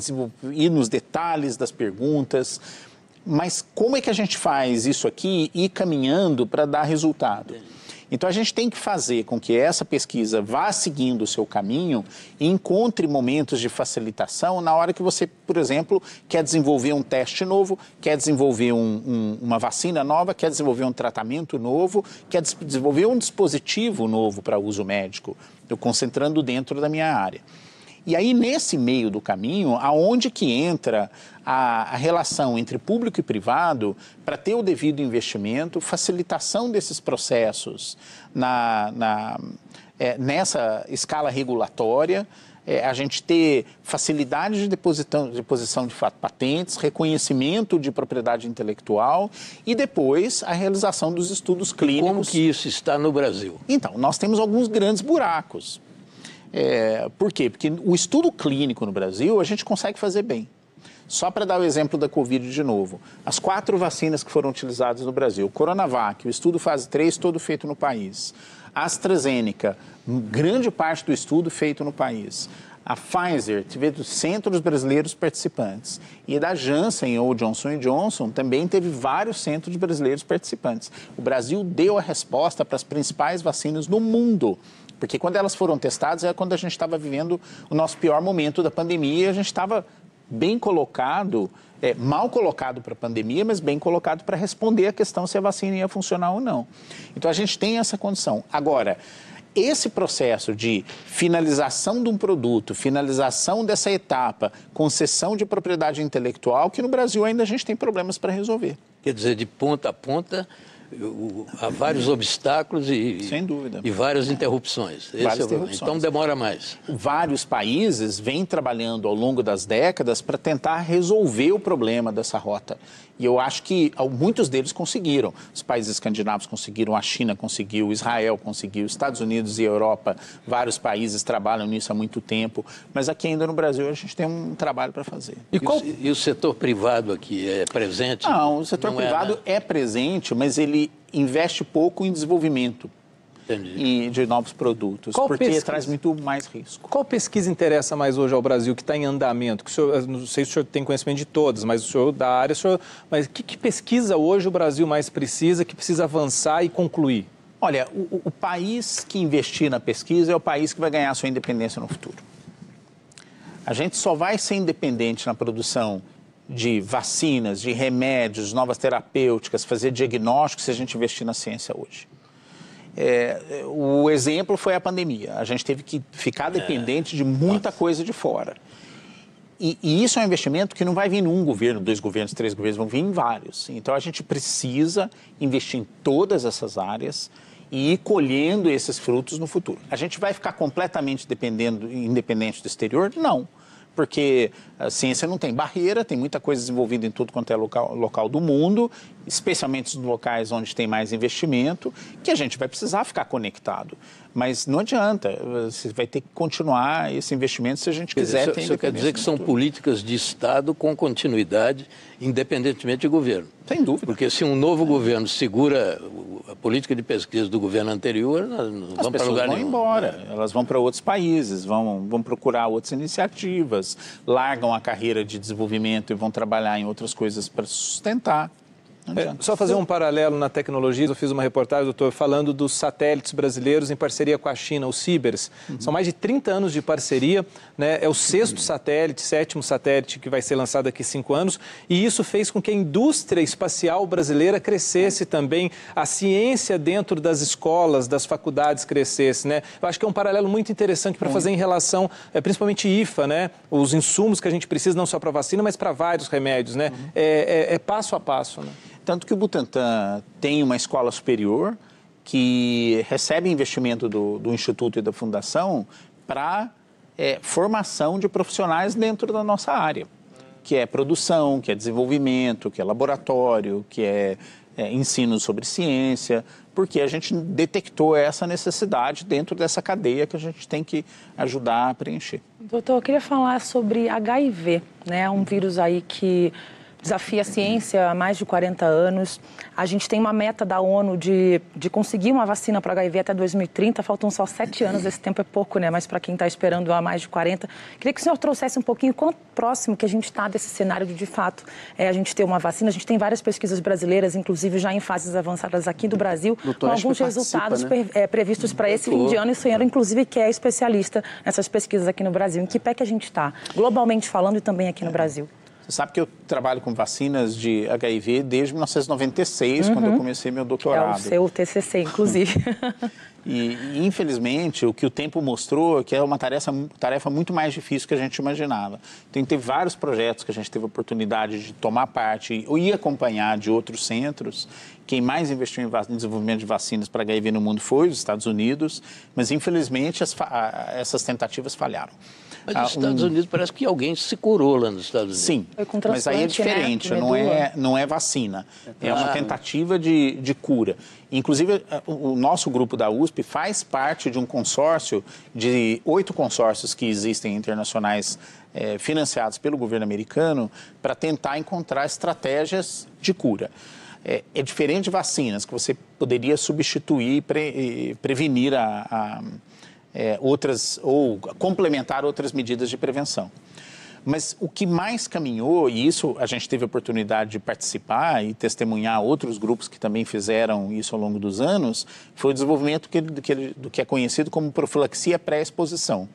B: ir nos detalhes das perguntas. Mas como é que a gente faz isso aqui e ir caminhando para dar resultado? Então a gente tem que fazer com que essa pesquisa vá seguindo o seu caminho e encontre momentos de facilitação na hora que você, por exemplo, quer desenvolver um teste novo, quer desenvolver um- um- uma vacina nova, quer desenvolver um tratamento novo, quer des- desenvolver um dispositivo novo para uso médico, eu concentrando dentro da minha área. E aí, nesse meio do caminho, aonde que entra a, a relação entre público e privado para ter o devido investimento, facilitação desses processos na, na, é, nessa escala regulatória, é, a gente ter facilidade de deposição, deposição de patentes, reconhecimento de propriedade intelectual e depois a realização dos estudos clínicos.
C: Como que isso está no Brasil?
B: Então, nós temos alguns grandes buracos. É, por quê? Porque o estudo clínico no Brasil a gente consegue fazer bem. Só para dar o exemplo da Covid de novo, as quatro vacinas que foram utilizadas no Brasil, Coronavac, o estudo fase 3, todo feito no país. AstraZeneca, grande parte do estudo feito no país. A Pfizer teve centros brasileiros participantes. E da Janssen ou Johnson Johnson também teve vários centros brasileiros participantes. O Brasil deu a resposta para as principais vacinas no mundo. Porque quando elas foram testadas é quando a gente estava vivendo o nosso pior momento da pandemia e a gente estava bem colocado, é, mal colocado para a pandemia, mas bem colocado para responder a questão se a vacina ia funcionar ou não. Então a gente tem essa condição. Agora, esse processo de finalização de um produto, finalização dessa etapa, concessão de propriedade intelectual, que no Brasil ainda a gente tem problemas para resolver.
C: Quer dizer, de ponta a ponta, há vários obstáculos e,
B: Sem dúvida.
C: e várias interrupções.
B: Várias
C: é o-
B: interrupções.
C: Então demora mais.
B: Vários países vêm trabalhando ao longo das décadas para tentar resolver o problema dessa rota. E eu acho que al- muitos deles conseguiram. Os países escandinavos conseguiram, a China conseguiu, Israel conseguiu, Estados Unidos e Europa, vários países trabalham nisso há muito tempo. Mas aqui ainda no Brasil a gente tem um trabalho para fazer.
C: E, o, e o setor privado aqui é presente?
B: Não, o setor
C: Não é,
B: privado
C: né?
B: é, presente, mas ele investe pouco em desenvolvimento e de novos produtos,
E: Qual
B: porque
E: pesquisa?
B: traz muito mais risco.
E: Qual pesquisa interessa mais hoje ao Brasil, que está em andamento? Que o senhor, não sei se o senhor tem conhecimento de todas, mas o senhor da área, o senhor, mas que, que pesquisa hoje o Brasil mais precisa, que precisa avançar e concluir?
B: Olha, o, o- o país que investir na pesquisa é o país que vai ganhar sua independência no futuro. A gente só vai ser independente na produção de vacinas, de remédios, novas terapêuticas, fazer diagnóstico se a gente investir na ciência hoje. É, o exemplo foi a pandemia. A gente teve que ficar dependente de muita coisa de fora. E, e isso é um investimento que não vai vir num governo, dois governos, três governos, vão vir em vários. Então a gente precisa investir em todas essas áreas e ir colhendo esses frutos no futuro. A gente vai ficar completamente dependendo, independente do exterior? Não. Porque a ciência não tem barreira, tem muita coisa desenvolvida em tudo quanto é local, local do mundo, especialmente nos locais onde tem mais investimento, que a gente vai precisar ficar conectado. Mas não adianta, você vai ter que continuar esse investimento se a gente
C: dizer,
B: quiser
C: isso,
B: ter
C: isso quer dizer que são políticas de Estado com continuidade, independentemente de governo.
B: Sem dúvida.
C: Porque se um novo governo segura a política de pesquisa do governo anterior, não
B: As
C: vamos para lugar
B: vão
C: nenhum.
B: embora, elas vão para outros países, vão, vão procurar outras iniciativas, largam a carreira de desenvolvimento e vão trabalhar em outras coisas para sustentar.
E: É, só fazer um paralelo na tecnologia, eu fiz uma reportagem, doutor, falando dos satélites brasileiros em parceria com a China, os Cibers. São mais de 30 anos de parceria, né? é o sexto satélite, sétimo satélite que vai ser lançado daqui a cinco anos, e isso fez com que a indústria espacial brasileira crescesse também, a ciência dentro das escolas, das faculdades crescesse. Né? Eu acho que é um paralelo muito interessante para fazer em relação, é, principalmente IFA, né? os insumos que a gente precisa não só para vacina, mas para vários remédios. Né? É, é- é passo a passo. Né?
B: Tanto que o Butantan tem uma escola superior que recebe investimento do, do Instituto e da Fundação para é, formação de profissionais dentro da nossa área, que é produção, que é desenvolvimento, que é laboratório, que é, é ensino sobre ciência, porque a gente detectou essa necessidade dentro dessa cadeia que a gente tem que ajudar a preencher.
D: Doutor, eu queria falar sobre HIV, né? Um vírus aí que desafia a ciência há mais de 40 anos. A gente tem uma meta da ONU de, de conseguir uma vacina para HIV até 2030. Faltam só sete anos, esse tempo é pouco, né? Mas para quem está esperando há mais de 40. Queria que o senhor trouxesse um pouquinho quanto próximo que a gente está desse cenário de, de fato, é, a gente ter uma vacina. A gente tem várias pesquisas brasileiras, inclusive já em fases avançadas aqui do Brasil,
A: Doutor
D: com alguns resultados
A: né?
D: pre- é, previstos para esse fim de ano. E o senhor, inclusive, que é especialista nessas pesquisas aqui no Brasil. Em que pé que a gente está, globalmente falando e também aqui no Brasil?
B: Você sabe que eu trabalho com vacinas de HIV desde 1996, quando eu comecei meu
D: É o
B: doutorado.
D: seu TCC, inclusive.
B: E, e, infelizmente, o que o tempo mostrou é que é uma tarefa, tarefa muito mais difícil que a gente imaginava. Tem ter vários projetos que a gente teve a oportunidade de tomar parte ou ir acompanhar de outros centros. Quem mais investiu em desenvolvimento de vacinas para HIV no mundo foi os Estados Unidos, mas infelizmente as, essas tentativas falharam.
C: Mas nos Estados um... Unidos parece que alguém se curou lá nos Estados Unidos.
B: Sim, mas aí é né? diferente, né? não, é, não é vacina. É uma tentativa de, de cura. Inclusive, o nosso grupo da USP faz parte de um consórcio de oito consórcios que existem internacionais é, financiados pelo governo americano para tentar encontrar estratégias de cura. É, é, diferente de vacinas, que você poderia substituir e pre, prevenir a, a é, outras ou complementar outras medidas de prevenção. Mas o que mais caminhou, e isso a gente teve a oportunidade de participar e testemunhar outros grupos que também fizeram isso ao longo dos anos, foi o desenvolvimento do que, do que é conhecido como profilaxia pré-exposição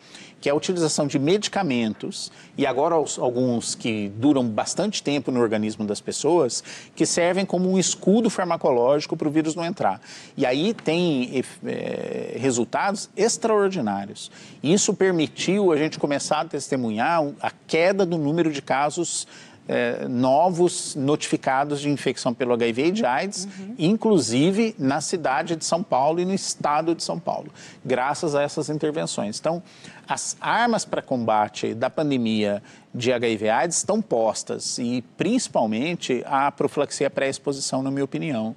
B: que é a utilização de medicamentos, e agora alguns que duram bastante tempo no organismo das pessoas, que servem como um escudo farmacológico para o vírus não entrar. E aí tem é, resultados extraordinários. Isso permitiu a gente começar a testemunhar a queda do número de casos é, novos notificados de infecção pelo HIV e de AIDS, uhum. inclusive na cidade de São Paulo e no estado de São Paulo, graças a essas intervenções. Então, as armas para combate da pandemia de HIV AIDS estão postas e, principalmente, a profilaxia pré-exposição, na minha opinião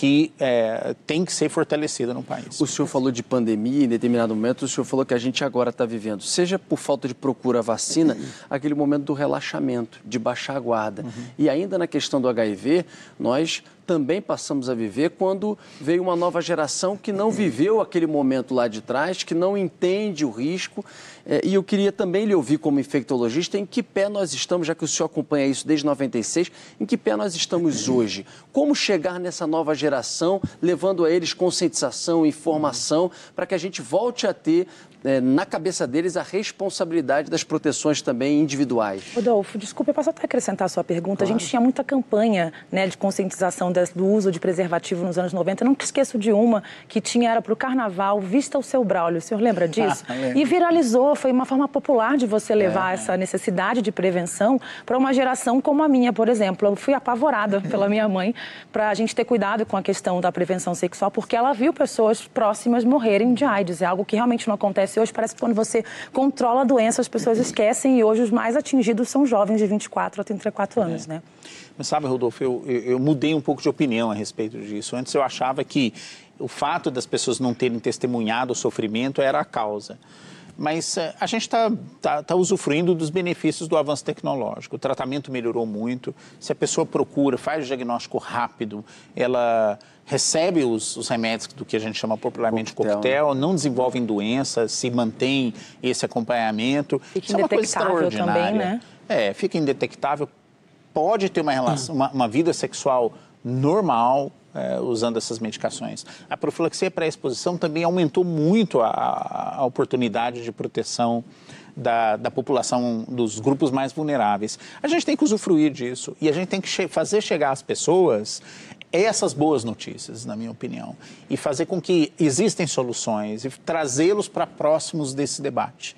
B: que é, tem que ser fortalecida no país.
A: O senhor falou de pandemia, em determinado momento, o senhor falou que a gente agora está vivendo, seja por falta de procura vacina, aquele momento do relaxamento, de baixar a guarda. Uhum. E ainda na questão do HIV, nós também passamos a viver quando veio uma nova geração que não viveu aquele momento lá de trás, que não entende o risco. É, e eu queria também lhe ouvir como infectologista em que pé nós estamos, já que o senhor acompanha isso desde 96, em que pé nós estamos hoje? Como chegar nessa nova geração, levando a eles conscientização, informação, para que a gente volte a ter é, na cabeça deles a responsabilidade das proteções também individuais.
D: Rodolfo, desculpe, eu posso até acrescentar a sua pergunta. Claro. A gente tinha muita campanha né, de conscientização do uso de preservativo nos anos 90. Eu não esqueço de uma que tinha, era para o carnaval, Vista o Seu Braulio. O senhor lembra disso? Ah, e viralizou, foi uma forma popular de você levar é. essa necessidade de prevenção para uma geração como a minha, por exemplo. Eu fui apavorada pela minha mãe para a gente ter cuidado com a questão da prevenção sexual, porque ela viu pessoas próximas morrerem de AIDS. É algo que realmente não acontece acontece hoje. Parece que quando você controla a doença, as pessoas esquecem e hoje os mais atingidos são jovens de 24 a 34 anos, é. né?
B: Mas sabe, Rodolfo, eu, eu, eu mudei um pouco de opinião a respeito disso. Antes eu achava que o fato das pessoas não terem testemunhado o sofrimento era a causa mas eh, a gente está tá, tá usufruindo dos benefícios do avanço tecnológico. O tratamento melhorou muito. Se a pessoa procura, faz o diagnóstico rápido, ela recebe os, os remédios do que a gente chama popularmente coquetel, coquetel não desenvolvem doença, se mantém esse acompanhamento.
D: Fica Isso é uma coisa extraordinária. Também, né?
B: É, fica indetectável. Pode ter uma, relação, uma, uma vida sexual normal, é, usando essas medicações. A profilaxia pré-exposição também aumentou muito a, a oportunidade de proteção da, da, população, dos grupos mais vulneráveis. A gente tem que usufruir disso e a gente tem que che fazer chegar às pessoas essas boas notícias, na minha opinião, e fazer com que existem soluções e trazê-los para próximos desse debate.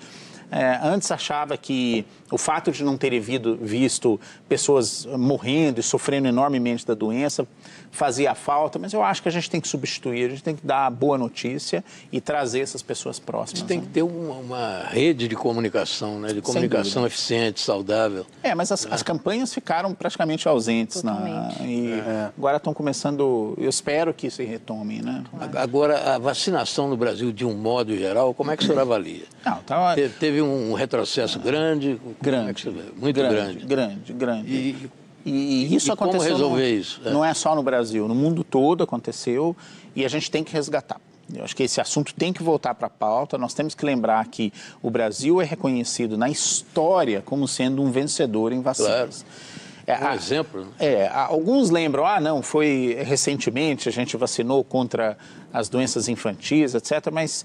B: É, antes achava que o fato de não ter visto pessoas morrendo e sofrendo enormemente da doença fazia falta, mas eu acho que a gente tem que substituir, a gente tem que dar boa notícia e trazer essas pessoas próximas. A gente
C: tem
B: né?
C: que ter uma, uma, rede de comunicação, né? de comunicação eficiente, saudável.
B: É, mas as, é. as campanhas ficaram praticamente ausentes. Na, e é. agora estão começando, eu espero que se retome. Né?
C: Agora, a vacinação no Brasil, de um modo geral, como é que o senhor avalia?
B: Não, tá...
C: Te, teve um retrocesso grande?
B: Grande.
C: É muito grande.
B: Grande, grande. grande. E, e, isso
C: e
B: aconteceu.
C: Como resolver no, isso?
B: É. Não é só no Brasil, no mundo todo aconteceu e a gente tem que resgatar. Eu acho que esse assunto tem que voltar para a pauta. Nós temos que lembrar que o Brasil é reconhecido na história como sendo um vencedor em vacinas.
C: Claro. É, um exemplo. Né?
B: É, alguns lembram, ah, não, foi recentemente a gente vacinou contra as doenças infantis, etc. Mas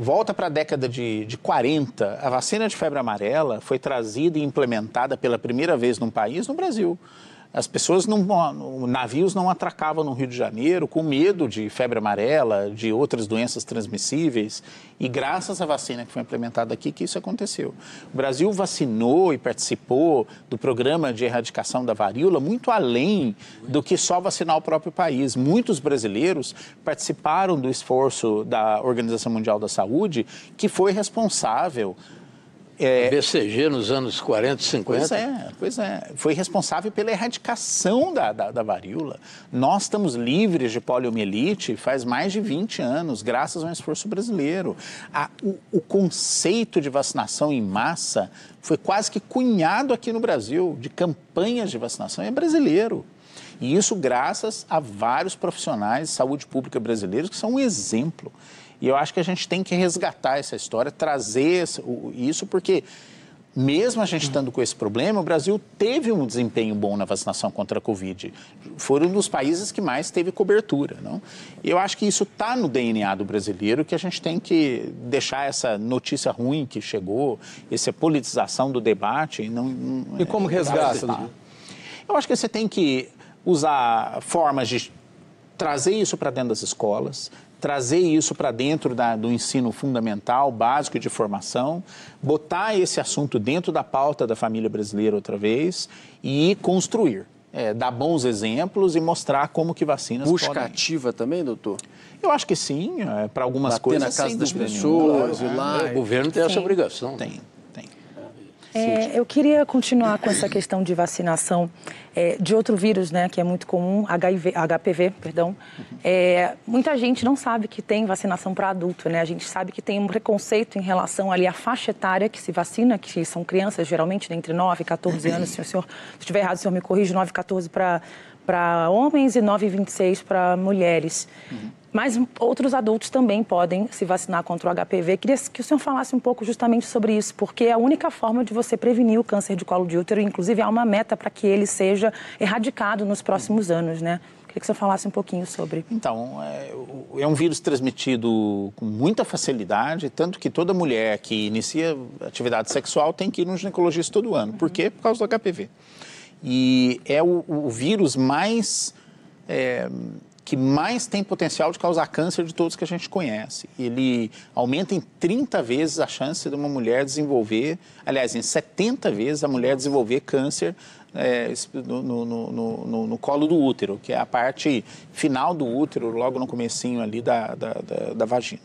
B: Volta para a década de, de 40, a vacina de febre amarela foi trazida e implementada pela primeira vez num país, no Brasil. As pessoas não, navios não atracavam no Rio de Janeiro com medo de febre amarela, de outras doenças transmissíveis. E graças à vacina que foi implementada aqui, que isso aconteceu. O Brasil vacinou e participou do programa de erradicação da varíola muito além do que só vacinar o próprio país. Muitos brasileiros participaram do esforço da Organização Mundial da Saúde, que foi responsável
C: é, BCG nos anos 40 e 50.
B: Pois é, pois é. Foi responsável pela erradicação da, da, da, varíola. Nós estamos livres de poliomielite faz mais de 20 anos, graças a um esforço brasileiro. A, o, o conceito de vacinação em massa foi quase que cunhado aqui no Brasil, de campanhas de vacinação, é brasileiro. E isso graças a vários profissionais de saúde pública brasileiros que são um exemplo. E eu acho que a gente tem que resgatar essa história, trazer isso, porque mesmo a gente estando com esse problema, o Brasil teve um desempenho bom na vacinação contra a Covid. Foram um dos países que mais teve cobertura. Não? Eu acho que isso está no DNA do brasileiro, que a gente tem que deixar essa notícia ruim que chegou, essa politização do debate. E, não, não
E: e como é, resgata?
B: Eu acho que você tem que usar formas de trazer isso para dentro das escolas, trazer isso para dentro da, do ensino fundamental, básico de formação, botar esse assunto dentro da pauta da família brasileira outra vez e construir. É, dar bons exemplos e mostrar como que vacinas
A: Busca
B: podem...
A: ativa também, doutor?
B: Eu acho que sim, é, para algumas
A: Bater
B: coisas.
A: na casa das pessoas,
C: ir lá. É, o governo tem sim. essa obrigação.
B: Tem, tem.
D: É, eu queria continuar com essa questão de vacinação é, de outro vírus, né, que é muito comum, HIV, HPV, perdão. É, muita gente não sabe que tem vacinação para adulto, né? A gente sabe que tem um preconceito em relação ali à faixa etária que se vacina, que são crianças geralmente entre 9 e 14 anos. Se o senhor se estiver errado, o senhor me corrige, 9 e 14 para para homens e 9 e 26 para mulheres. Uhum. Mas outros adultos também podem se vacinar contra o HPV. Queria que o senhor falasse um pouco justamente sobre isso, porque é a única forma de você prevenir o câncer de colo de útero, inclusive há uma meta para que ele seja erradicado nos próximos anos, né? Queria que o senhor falasse um pouquinho sobre.
B: Então, é, é um vírus transmitido com muita facilidade, tanto que toda mulher que inicia atividade sexual tem que ir no ginecologista todo ano. Por quê? Por causa do HPV. E é o, o vírus mais... É, que mais tem potencial de causar câncer de todos que a gente conhece. Ele aumenta em 30 vezes a chance de uma mulher desenvolver, aliás, em 70 vezes a mulher desenvolver câncer é, no, no, no, no, colo do útero, que é a parte final do útero, logo no comecinho ali da, da, da, da vagina.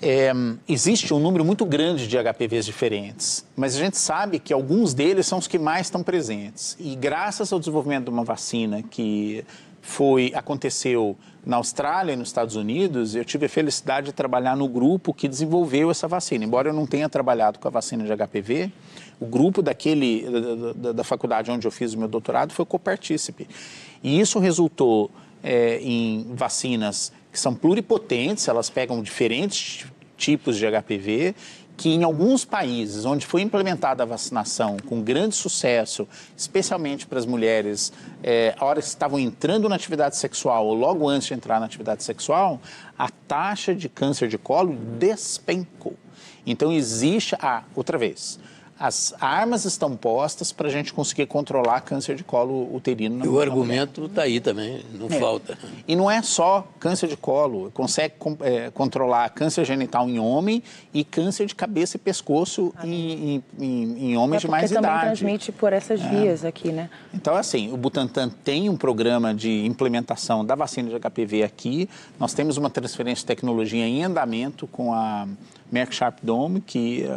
B: É, existe um número muito grande de HPVs diferentes, mas a gente sabe que alguns deles são os que mais estão presentes. E graças ao desenvolvimento de uma vacina que foi aconteceu na Austrália e nos Estados Unidos, eu tive a felicidade de trabalhar no grupo que desenvolveu essa vacina. Embora eu não tenha trabalhado com a vacina de HPV, o grupo daquele da, da, da faculdade onde eu fiz o meu doutorado foi copartícipe. E isso resultou é, em vacinas que são pluripotentes, elas pegam diferentes tipos de HPV que em alguns países onde foi implementada a vacinação com grande sucesso, especialmente para as mulheres, é, a hora que estavam entrando na atividade sexual ou logo antes de entrar na atividade sexual, a taxa de câncer de colo despencou. Então existe, ah, outra vez, as armas estão postas para a gente conseguir controlar câncer de colo uterino.
C: e o argumento está aí também, não é. falta.
B: E não é só câncer de colo, consegue é, controlar câncer genital em homem e câncer de cabeça e pescoço ah, em, em, em, homens é de mais
D: idade.
B: também
D: transmite por essas é. vias aqui, né?
B: Então, assim, o Butantan tem um programa de implementação da vacina de HPV aqui. Nós temos uma transferência de tecnologia em andamento com a Merck Sharp Dome, que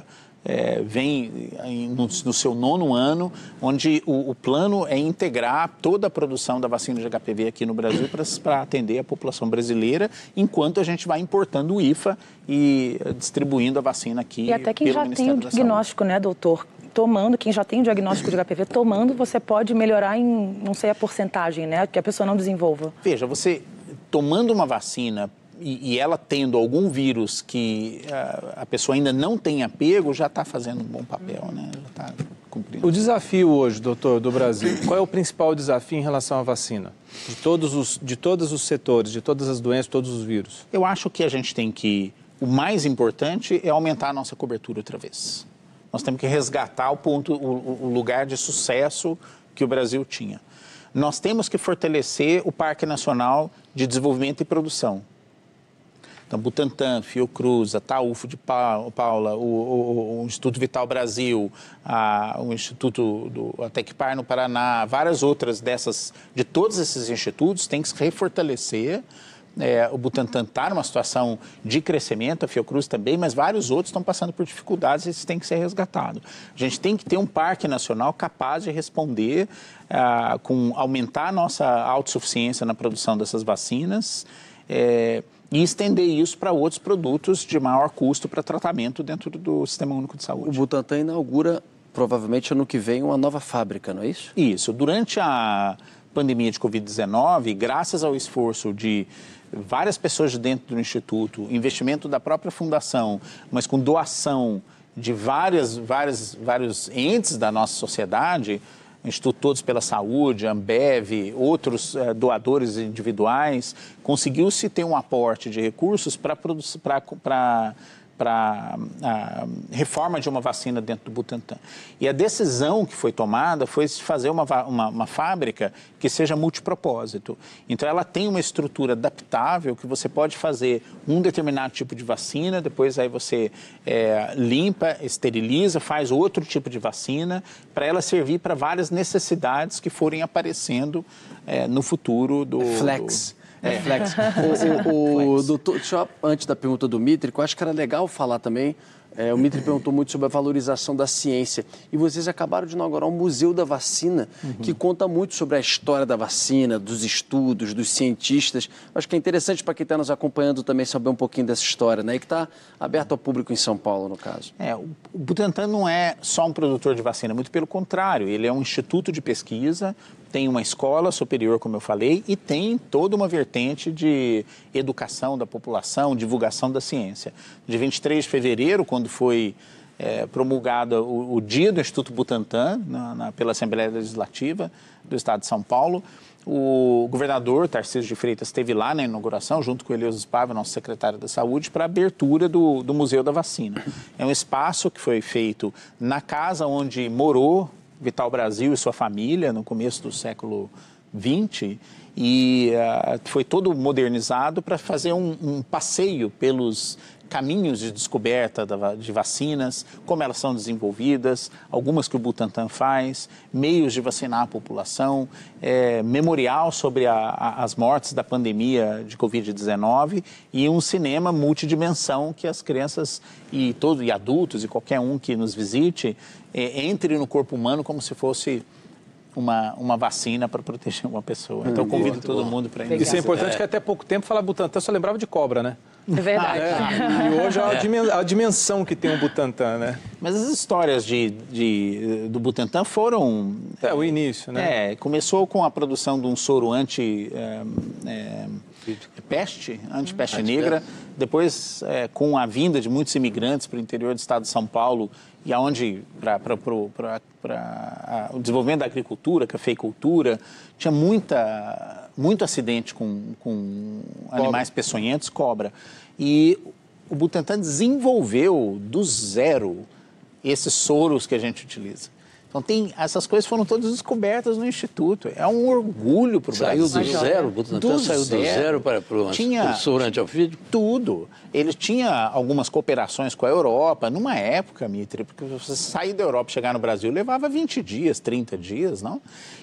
B: é, vem no, no, seu nono ano, onde o, o, plano é integrar toda a produção da vacina de HPV aqui no Brasil para atender a população brasileira, enquanto a gente vai importando o IFA e distribuindo a vacina aqui.
D: E até quem já tem o diagnóstico, né, doutor? Tomando, quem já tem o diagnóstico de HPV, tomando, você pode melhorar em, não sei a porcentagem, né, que a pessoa não desenvolva.
B: Veja, você tomando uma vacina e, e, ela tendo algum vírus que a, a, pessoa ainda não tem apego, já está fazendo um bom papel, né? Já está
E: cumprindo. O desafio hoje, doutor, do Brasil, qual é o principal desafio em relação à vacina? De todos os, de todos os setores, de todas as doenças, todos os vírus?
B: Eu acho que a gente tem que. O mais importante é aumentar a nossa cobertura outra vez. Nós temos que resgatar o ponto, o, o lugar de sucesso que o Brasil tinha. Nós temos que fortalecer o Parque Nacional de Desenvolvimento e Produção. Então, Butantan, Fiocruz, a Taufo de Paula, o, o, o Instituto Vital Brasil, a, o Instituto do a Tecpar no Paraná, várias outras dessas, de todos esses institutos, tem que se refortalecer. É, o Butantan está numa situação de crescimento, a Fiocruz também, mas vários outros estão passando por dificuldades e isso tem que ser resgatado. A gente tem que ter um parque nacional capaz de responder, ah, com aumentar a nossa autossuficiência na produção dessas vacinas. É, e estender isso para outros produtos de maior custo para tratamento dentro do Sistema Único de Saúde.
A: O Butantan inaugura, provavelmente ano que vem, uma nova fábrica, não é isso?
B: Isso. Durante a pandemia de Covid-19, graças ao esforço de várias pessoas de dentro do Instituto, investimento da própria fundação, mas com doação de várias, várias, vários entes da nossa sociedade, Instituto Todos pela Saúde, Ambev, outros eh, doadores individuais, conseguiu-se ter um aporte de recursos para para a reforma de uma vacina dentro do Butantan. E a decisão que foi tomada foi fazer uma, uma, uma, fábrica que seja multipropósito. Então, ela tem uma estrutura adaptável que você pode fazer um determinado tipo de vacina, depois aí você é, limpa, esteriliza, faz outro tipo de vacina, para ela servir para várias necessidades que forem aparecendo é, no futuro do...
A: Flex.
B: Do,
A: é, flex. o, o, o doutor, deixa antes da pergunta do Mitre, eu acho que era legal falar também. É, o Mitre perguntou muito sobre a valorização da ciência. E vocês acabaram de inaugurar um Museu da Vacina, uhum. que conta muito sobre a história da vacina, dos estudos, dos cientistas. Acho que é interessante para quem está nos acompanhando também saber um pouquinho dessa história, né? E que está aberto ao público em São Paulo, no caso.
B: É, o Butantan não é só um produtor de vacina, muito pelo contrário. Ele é um instituto de pesquisa tem uma escola superior, como eu falei, e tem toda uma vertente de educação da população, divulgação da ciência. De 23 de fevereiro, quando foi é, promulgado o, o, dia do Instituto Butantan, na, na, pela Assembleia Legislativa do Estado de São Paulo, o governador Tarcísio de Freitas esteve lá na inauguração, junto com o Eleuso Paiva, nosso secretário da Saúde, para a abertura do, do Museu da Vacina. É um espaço que foi feito na casa onde morou Vital Brasil e sua família no começo do século XX e uh, foi todo modernizado para fazer um, um, passeio pelos caminhos de descoberta de vacinas, como elas são desenvolvidas, algumas que o Butantan faz, meios de vacinar a população, é, memorial sobre a, a, as mortes da pandemia de Covid-19 e um cinema multidimensão que as crianças e, todo, e adultos e qualquer um que nos visite é, entre no corpo humano como se fosse uma, uma vacina para proteger uma pessoa. Então, hum, convido todo mundo para ir.
E: Isso é importante, é. que até pouco tempo falar Butantan só lembrava de cobra, né?
D: É verdade.
E: É. E hoje é a dimensão que tem o Butantan, né?
B: Mas as histórias de, de, do Butantan foram...
E: É, o início, né?
B: É, começou com a produção de um soro anti... É, é, peste, anti-peste negra. Depois, é, com a vinda de muitos imigrantes para o interior do estado de São Paulo, e aonde, para o desenvolvimento da agricultura, cafeicultura, tinha muita, muito acidente com, com animais peçonhentos, cobra. E o Butantan desenvolveu do zero esses soros que a gente utiliza. Então, tem, essas coisas foram todas descobertas no Instituto. É um orgulho para o
C: Brasil. Saiu do zero? O Butantan saiu do zero para, para o
B: tinha
C: sorante ao filho?
B: Tudo. Ele tinha algumas cooperações com a Europa. Numa época, Mitre, porque você sair da Europa e chegar no Brasil levava 20 dias, 30 dias, não?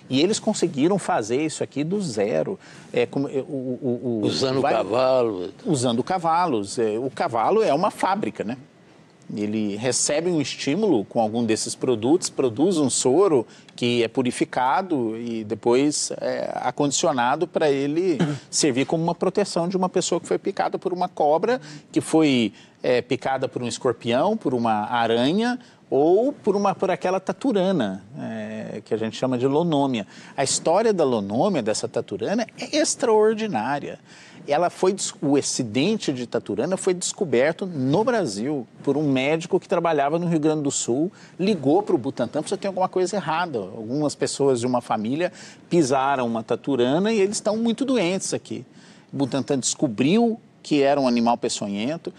B: E eles conseguiram fazer isso aqui do zero. É, como, é, o, o,
C: o, usando vai, cavalo.
B: Usando cavalos. É, o cavalo é uma fábrica, né? Ele recebe um estímulo com algum desses produtos, produz um soro que é purificado e depois é acondicionado para ele servir como uma proteção de uma pessoa que foi picada por uma cobra, que foi é, picada por um escorpião, por uma aranha ou por, uma, por aquela taturana, é, que a gente chama de lonômia. A história da lonômia, dessa taturana, é extraordinária ela foi o acidente de Taturana foi descoberto no Brasil por um médico que trabalhava no Rio Grande do Sul, ligou para o Butantan, você tem alguma coisa errada. Algumas pessoas de uma família pisaram uma taturana e eles estão muito doentes aqui. O Butantan descobriu que era um animal peçonhento,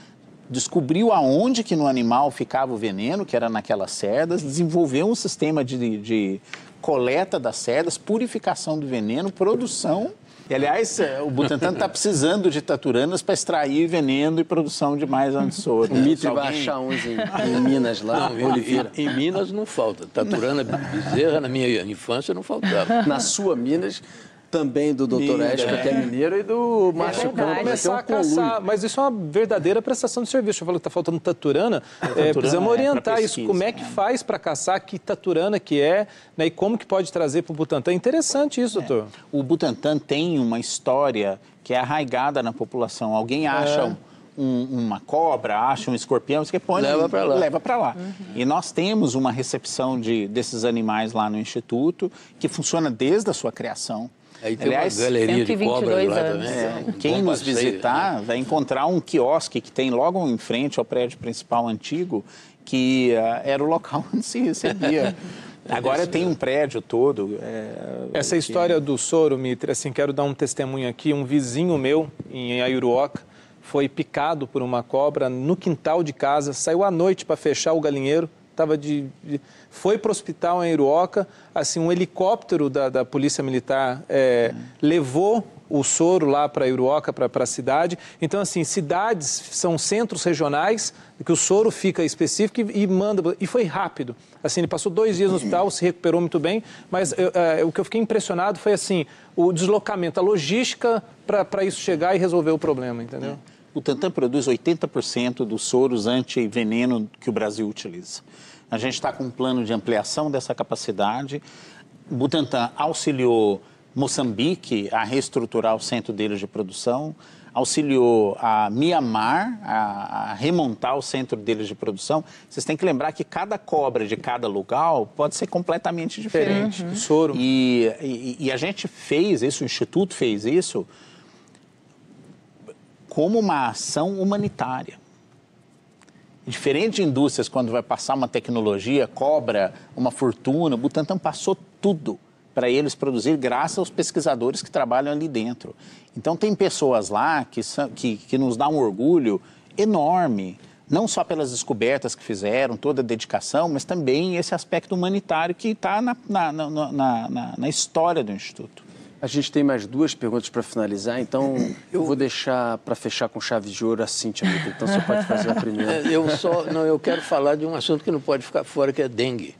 B: descobriu aonde que no animal ficava o veneno, que era naquelas cerdas, desenvolveu um sistema de, de coleta das cerdas, purificação do veneno, produção. E, aliás, eh, o Butantan está precisando de taturanas para extrair veneno e produção de mais antissoro.
A: O Mitre vai achar uns em, em Minas lá,
C: Não,
A: Oliveira.
C: Em, em Minas não falta. Taturana Bezerra, na minha infância, não faltava.
A: Na sua Minas, também do doutor
C: Minas,
A: Esco, que é
C: é.
A: mineiro, e do Márcio
E: Vamos
A: Campos.
E: começar
A: um
E: a caçar, mas isso é uma verdadeira prestação de serviço. Eu falei que está faltando taturana. É, precisamos
B: é,
E: orientar
B: pra
E: isso.
B: pesquisa,
E: Como é que faz para caçar, que taturana que é, né, e como que pode trazer para o Butantan. Interessante isso, doutor.
B: O Butantan tem uma história que é arraigada na população. Alguém acha um- um- uma cobra, acha um escorpião, você põe
C: Leva pra lá.
B: leva para lá. E nós temos uma recepção de, desses animais lá no Instituto que funciona desde a sua criação.
C: Aí tem uma galeria de cobras lá também.
B: é,
C: Um
B: quem nos
C: passeio,
B: visitar vai encontrar um quiosque que tem logo em frente ao prédio principal antigo, que ah, era o local onde se recebia. Agora tem um prédio todo. é,
E: Essa história do soro, Mitre, assim, quero dar um testemunho aqui. Um vizinho meu, em Aiuruoca, foi picado por uma cobra no quintal de casa, saiu à noite para fechar o galinheiro, tava de, de- foi para o hospital em Aiuruoca, assim, um helicóptero da, da Polícia Militar é, levou o soro lá para Iuruoca, para a cidade. Então, assim, cidades são centros regionais que o soro fica específico e, e manda. E foi rápido. Assim, ele passou dois dias no hospital, se recuperou muito bem, mas eu, eh, o que eu fiquei impressionado foi, assim, o deslocamento, a logística para isso chegar e resolver o problema, entendeu?
B: O Tantan produz 80% dos soros anti-veneno que o Brasil utiliza. A gente está com um plano de ampliação dessa capacidade. Butantan auxiliou Moçambique a reestruturar o centro deles de produção, auxiliou a Mianmar a, a remontar o centro deles de produção. Vocês têm que lembrar que cada cobra de cada lugar pode ser completamente diferente.
E: Diferente, soro.
B: E, e- e a gente fez isso, o Instituto fez isso, como uma ação humanitária. Diferente de indústrias, quando vai passar uma tecnologia, cobra uma fortuna, o Butantan passou tudo para eles produzir, graças aos pesquisadores que trabalham ali dentro. Então, tem pessoas lá que, são- que, que nos dá um orgulho enorme, não só pelas descobertas que fizeram, toda a dedicação, mas também esse aspecto humanitário que está na, na, na, na- na- na história do Instituto.
A: A gente tem mais duas perguntas para finalizar, então eu vou deixar para fechar com chave de ouro a Cíntia, então você pode fazer a primeira.
C: É, Eu só, não, eu quero falar de um assunto que não pode ficar fora, que é dengue.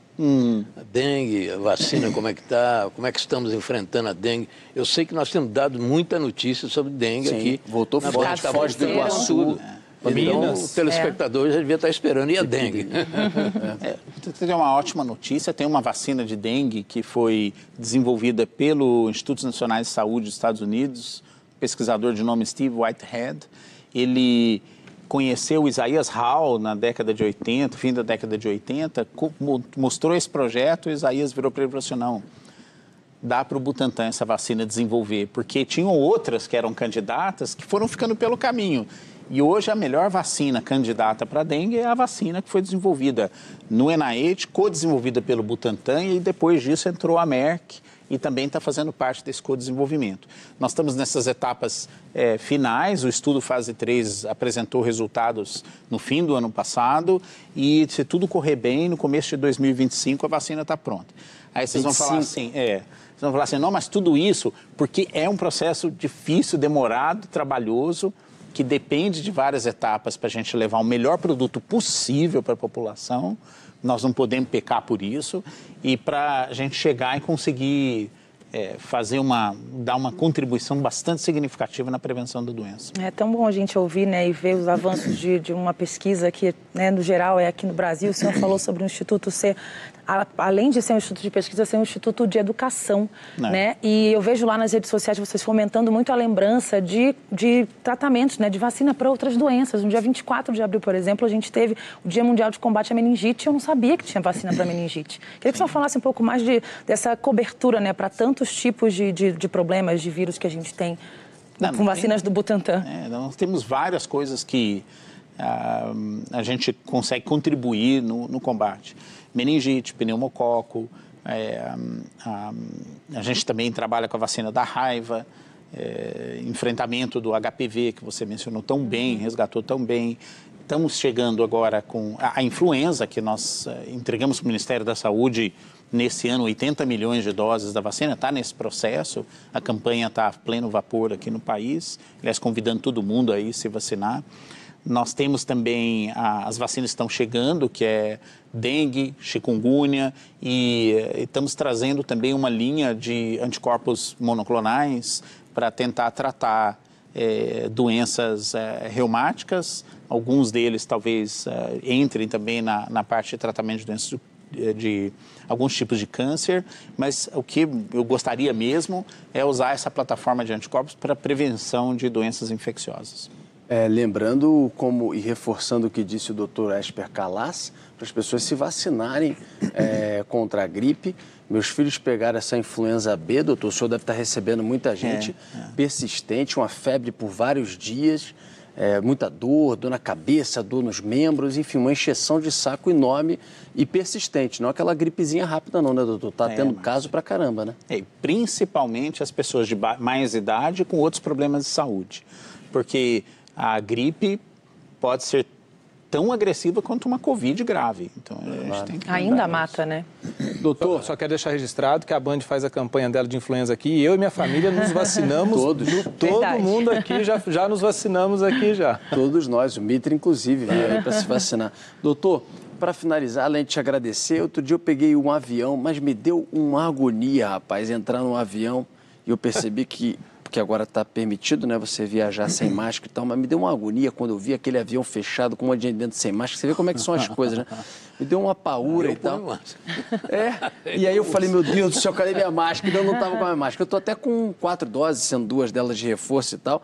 C: A dengue, a vacina, como é que está, como é que estamos enfrentando a dengue. Eu sei que nós temos dado muita notícia sobre dengue
A: Sim,
C: aqui.
A: voltou forte,
C: Foz
A: do Iguaçu.
C: Então,
E: Minas.
C: o telespectador já devia estar esperando. E a dengue?
B: É, tem uma ótima notícia, tem uma vacina de dengue que foi desenvolvida pelo Instituto Nacional de Saúde dos Estados Unidos, pesquisador de nome Steve Whitehead. Ele conheceu Isaías Hall na década de 80, fim da década de 80, co- mo- mostrou esse projeto, e Isaías virou para ele e falou assim, não, dá para o Butantan essa vacina desenvolver, porque tinham outras que eram candidatas que foram ficando pelo caminho. E hoje a melhor vacina candidata para dengue é a vacina que foi desenvolvida no NIH, co-desenvolvida pelo Butantan, e depois disso entrou a Merck e também está fazendo parte desse co-desenvolvimento. Nós estamos nessas etapas eh, finais, o estudo fase 3 apresentou resultados no fim do ano passado e se tudo correr bem, no começo de 2025 a vacina está pronta. Aí vocês vão falar
A: 25.
B: assim, é, vocês vão falar assim, não, mas tudo isso porque é um processo difícil, demorado, trabalhoso, que depende de várias etapas para a gente levar o melhor produto possível para a população. Nós não podemos pecar por isso e para a gente chegar e conseguir é, fazer uma, dar uma contribuição bastante significativa na prevenção da doença.
D: É tão bom a gente ouvir né, e ver os avanços de, de uma pesquisa que, né, no geral, é aqui no Brasil. O senhor falou sobre o Instituto ser, a- além de ser um instituto de pesquisa, ser um instituto de educação.
B: Né.
D: Né? E eu vejo lá nas redes sociais vocês fomentando muito a lembrança de, de tratamentos, né, de vacina para outras doenças. No dia 24 de abril, por exemplo, a gente teve o Dia Mundial de Combate à Meningite. Eu não sabia que tinha vacina para meningite. Queria que senhor falasse um pouco mais de, dessa cobertura né, para tantos tipos de, de, de problemas, de vírus que a gente tem
B: Não,
D: com vacinas
B: tem-
D: do Butantan.
B: É, nós temos várias coisas que ah, a gente consegue contribuir no, no combate. Meningite, pneumococo, é, ah, a gente também trabalha com a vacina da raiva, é, enfrentamento do HPV, que você mencionou tão bem, resgatou tão bem. estamos chegando agora com a, a influenza, que nós uh, entregamos para o Ministério da Saúde nesse ano 80 milhões de doses da vacina, está nesse processo. A campanha está a pleno vapor aqui no país, aliás, convidando todo mundo a ir se vacinar. Nós temos também a, as vacinas estão chegando, que é dengue, chikungunya, e, e estamos trazendo também uma linha de anticorpos monoclonais para tentar tratar é, doenças é, reumáticas. Alguns deles talvez é, entrem também na, na parte de tratamento de doenças de, de alguns tipos de câncer, mas o que eu gostaria mesmo é usar essa plataforma de anticorpos para prevenção de doenças infecciosas.
A: É, lembrando como e reforçando o que disse o Dr. Esper Calas, para as pessoas se vacinarem é, contra a gripe. Meus filhos pegaram essa influenza B, doutor, o senhor deve estar recebendo muita gente é, é. persistente, uma febre por vários dias, é, muita dor, dor na cabeça, dor nos membros, enfim, uma encheção de saco enorme e persistente. Não é aquela gripezinha rápida não, né, doutor? Está é, tendo mas... caso pra caramba, né?
B: É, principalmente as pessoas de mais idade com outros problemas de saúde. Porque a gripe pode ser tão agressiva quanto uma Covid grave. Então,
D: Ainda mata, né?
E: Doutor, só quero deixar registrado que a Band faz a campanha dela de influenza aqui e eu e minha família nos vacinamos.
A: Todos.
E: todo Verdade. mundo aqui já, já nos vacinamos aqui já.
A: Todos nós, o Mitre inclusive, veio aí para se vacinar. Doutor, para finalizar, além de te agradecer, outro dia eu peguei um avião, mas me deu uma agonia, rapaz, entrar num avião e eu percebi que porque agora está permitido, né, você viajar sem máscara e tal, mas me deu uma agonia quando eu vi aquele avião fechado com um monte de gente dentro sem máscara. Você vê como é que são as coisas, né? Me deu uma paura eu e tal. É, e aí eu falei, meu Deus do céu, cadê minha máscara? Eu não estava com a minha máscara. Eu estou até com quatro doses, sendo duas delas de reforço e tal.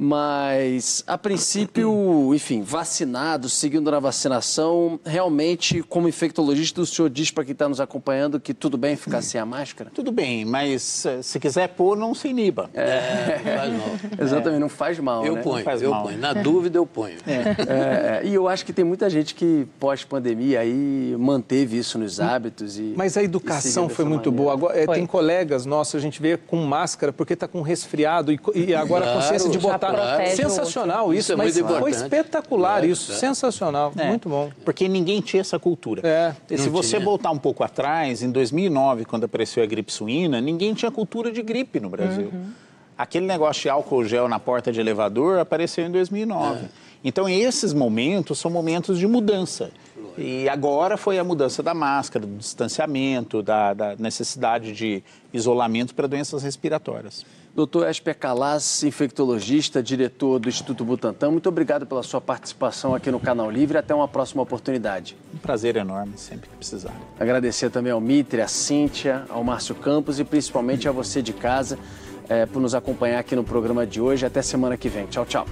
A: Mas, a princípio, enfim, vacinado, seguindo na vacinação, realmente, como infectologista, o senhor diz para quem está nos acompanhando que tudo bem ficar sem a máscara?
B: Tudo bem, mas eh, se quiser pôr, não se iniba.
A: É, é faz mal. Exatamente, não faz mal.
C: Eu
A: né?
C: ponho,
A: faz
C: eu
A: mal.
C: ponho. Na dúvida, eu ponho.
A: É. É, e eu acho que tem muita gente que, pós-pandemia, aí manteve isso nos hábitos. E,
E: mas a educação foi muito maneira. boa. Agora, tem colegas nossos, a gente vê com máscara porque está com resfriado e, e agora claro, a consciência de botar Sensacional isso, isso é mas foi espetacular é, isso, é. sensacional, é. muito bom.
B: Porque ninguém tinha essa cultura. É. E se você tinha. voltar um pouco atrás, em 2009, quando apareceu a gripe suína, ninguém tinha cultura de gripe no Brasil. Uhum. Aquele negócio de álcool gel na porta de elevador apareceu em 2009. É. Então, esses momentos são momentos de mudança. E agora foi a mudança da máscara, do distanciamento, da, da necessidade de isolamento para doenças respiratórias.
A: Doutor Esper Calas, infectologista, diretor do Instituto Butantan, muito obrigado pela sua participação aqui no Canal Livre. Até uma próxima oportunidade.
B: Um prazer enorme, sempre que precisar.
A: Agradecer também ao Mitre, à Cíntia, ao Márcio Campos e principalmente a você de casa é, por nos acompanhar aqui no programa de hoje. Até semana que vem. Tchau, tchau.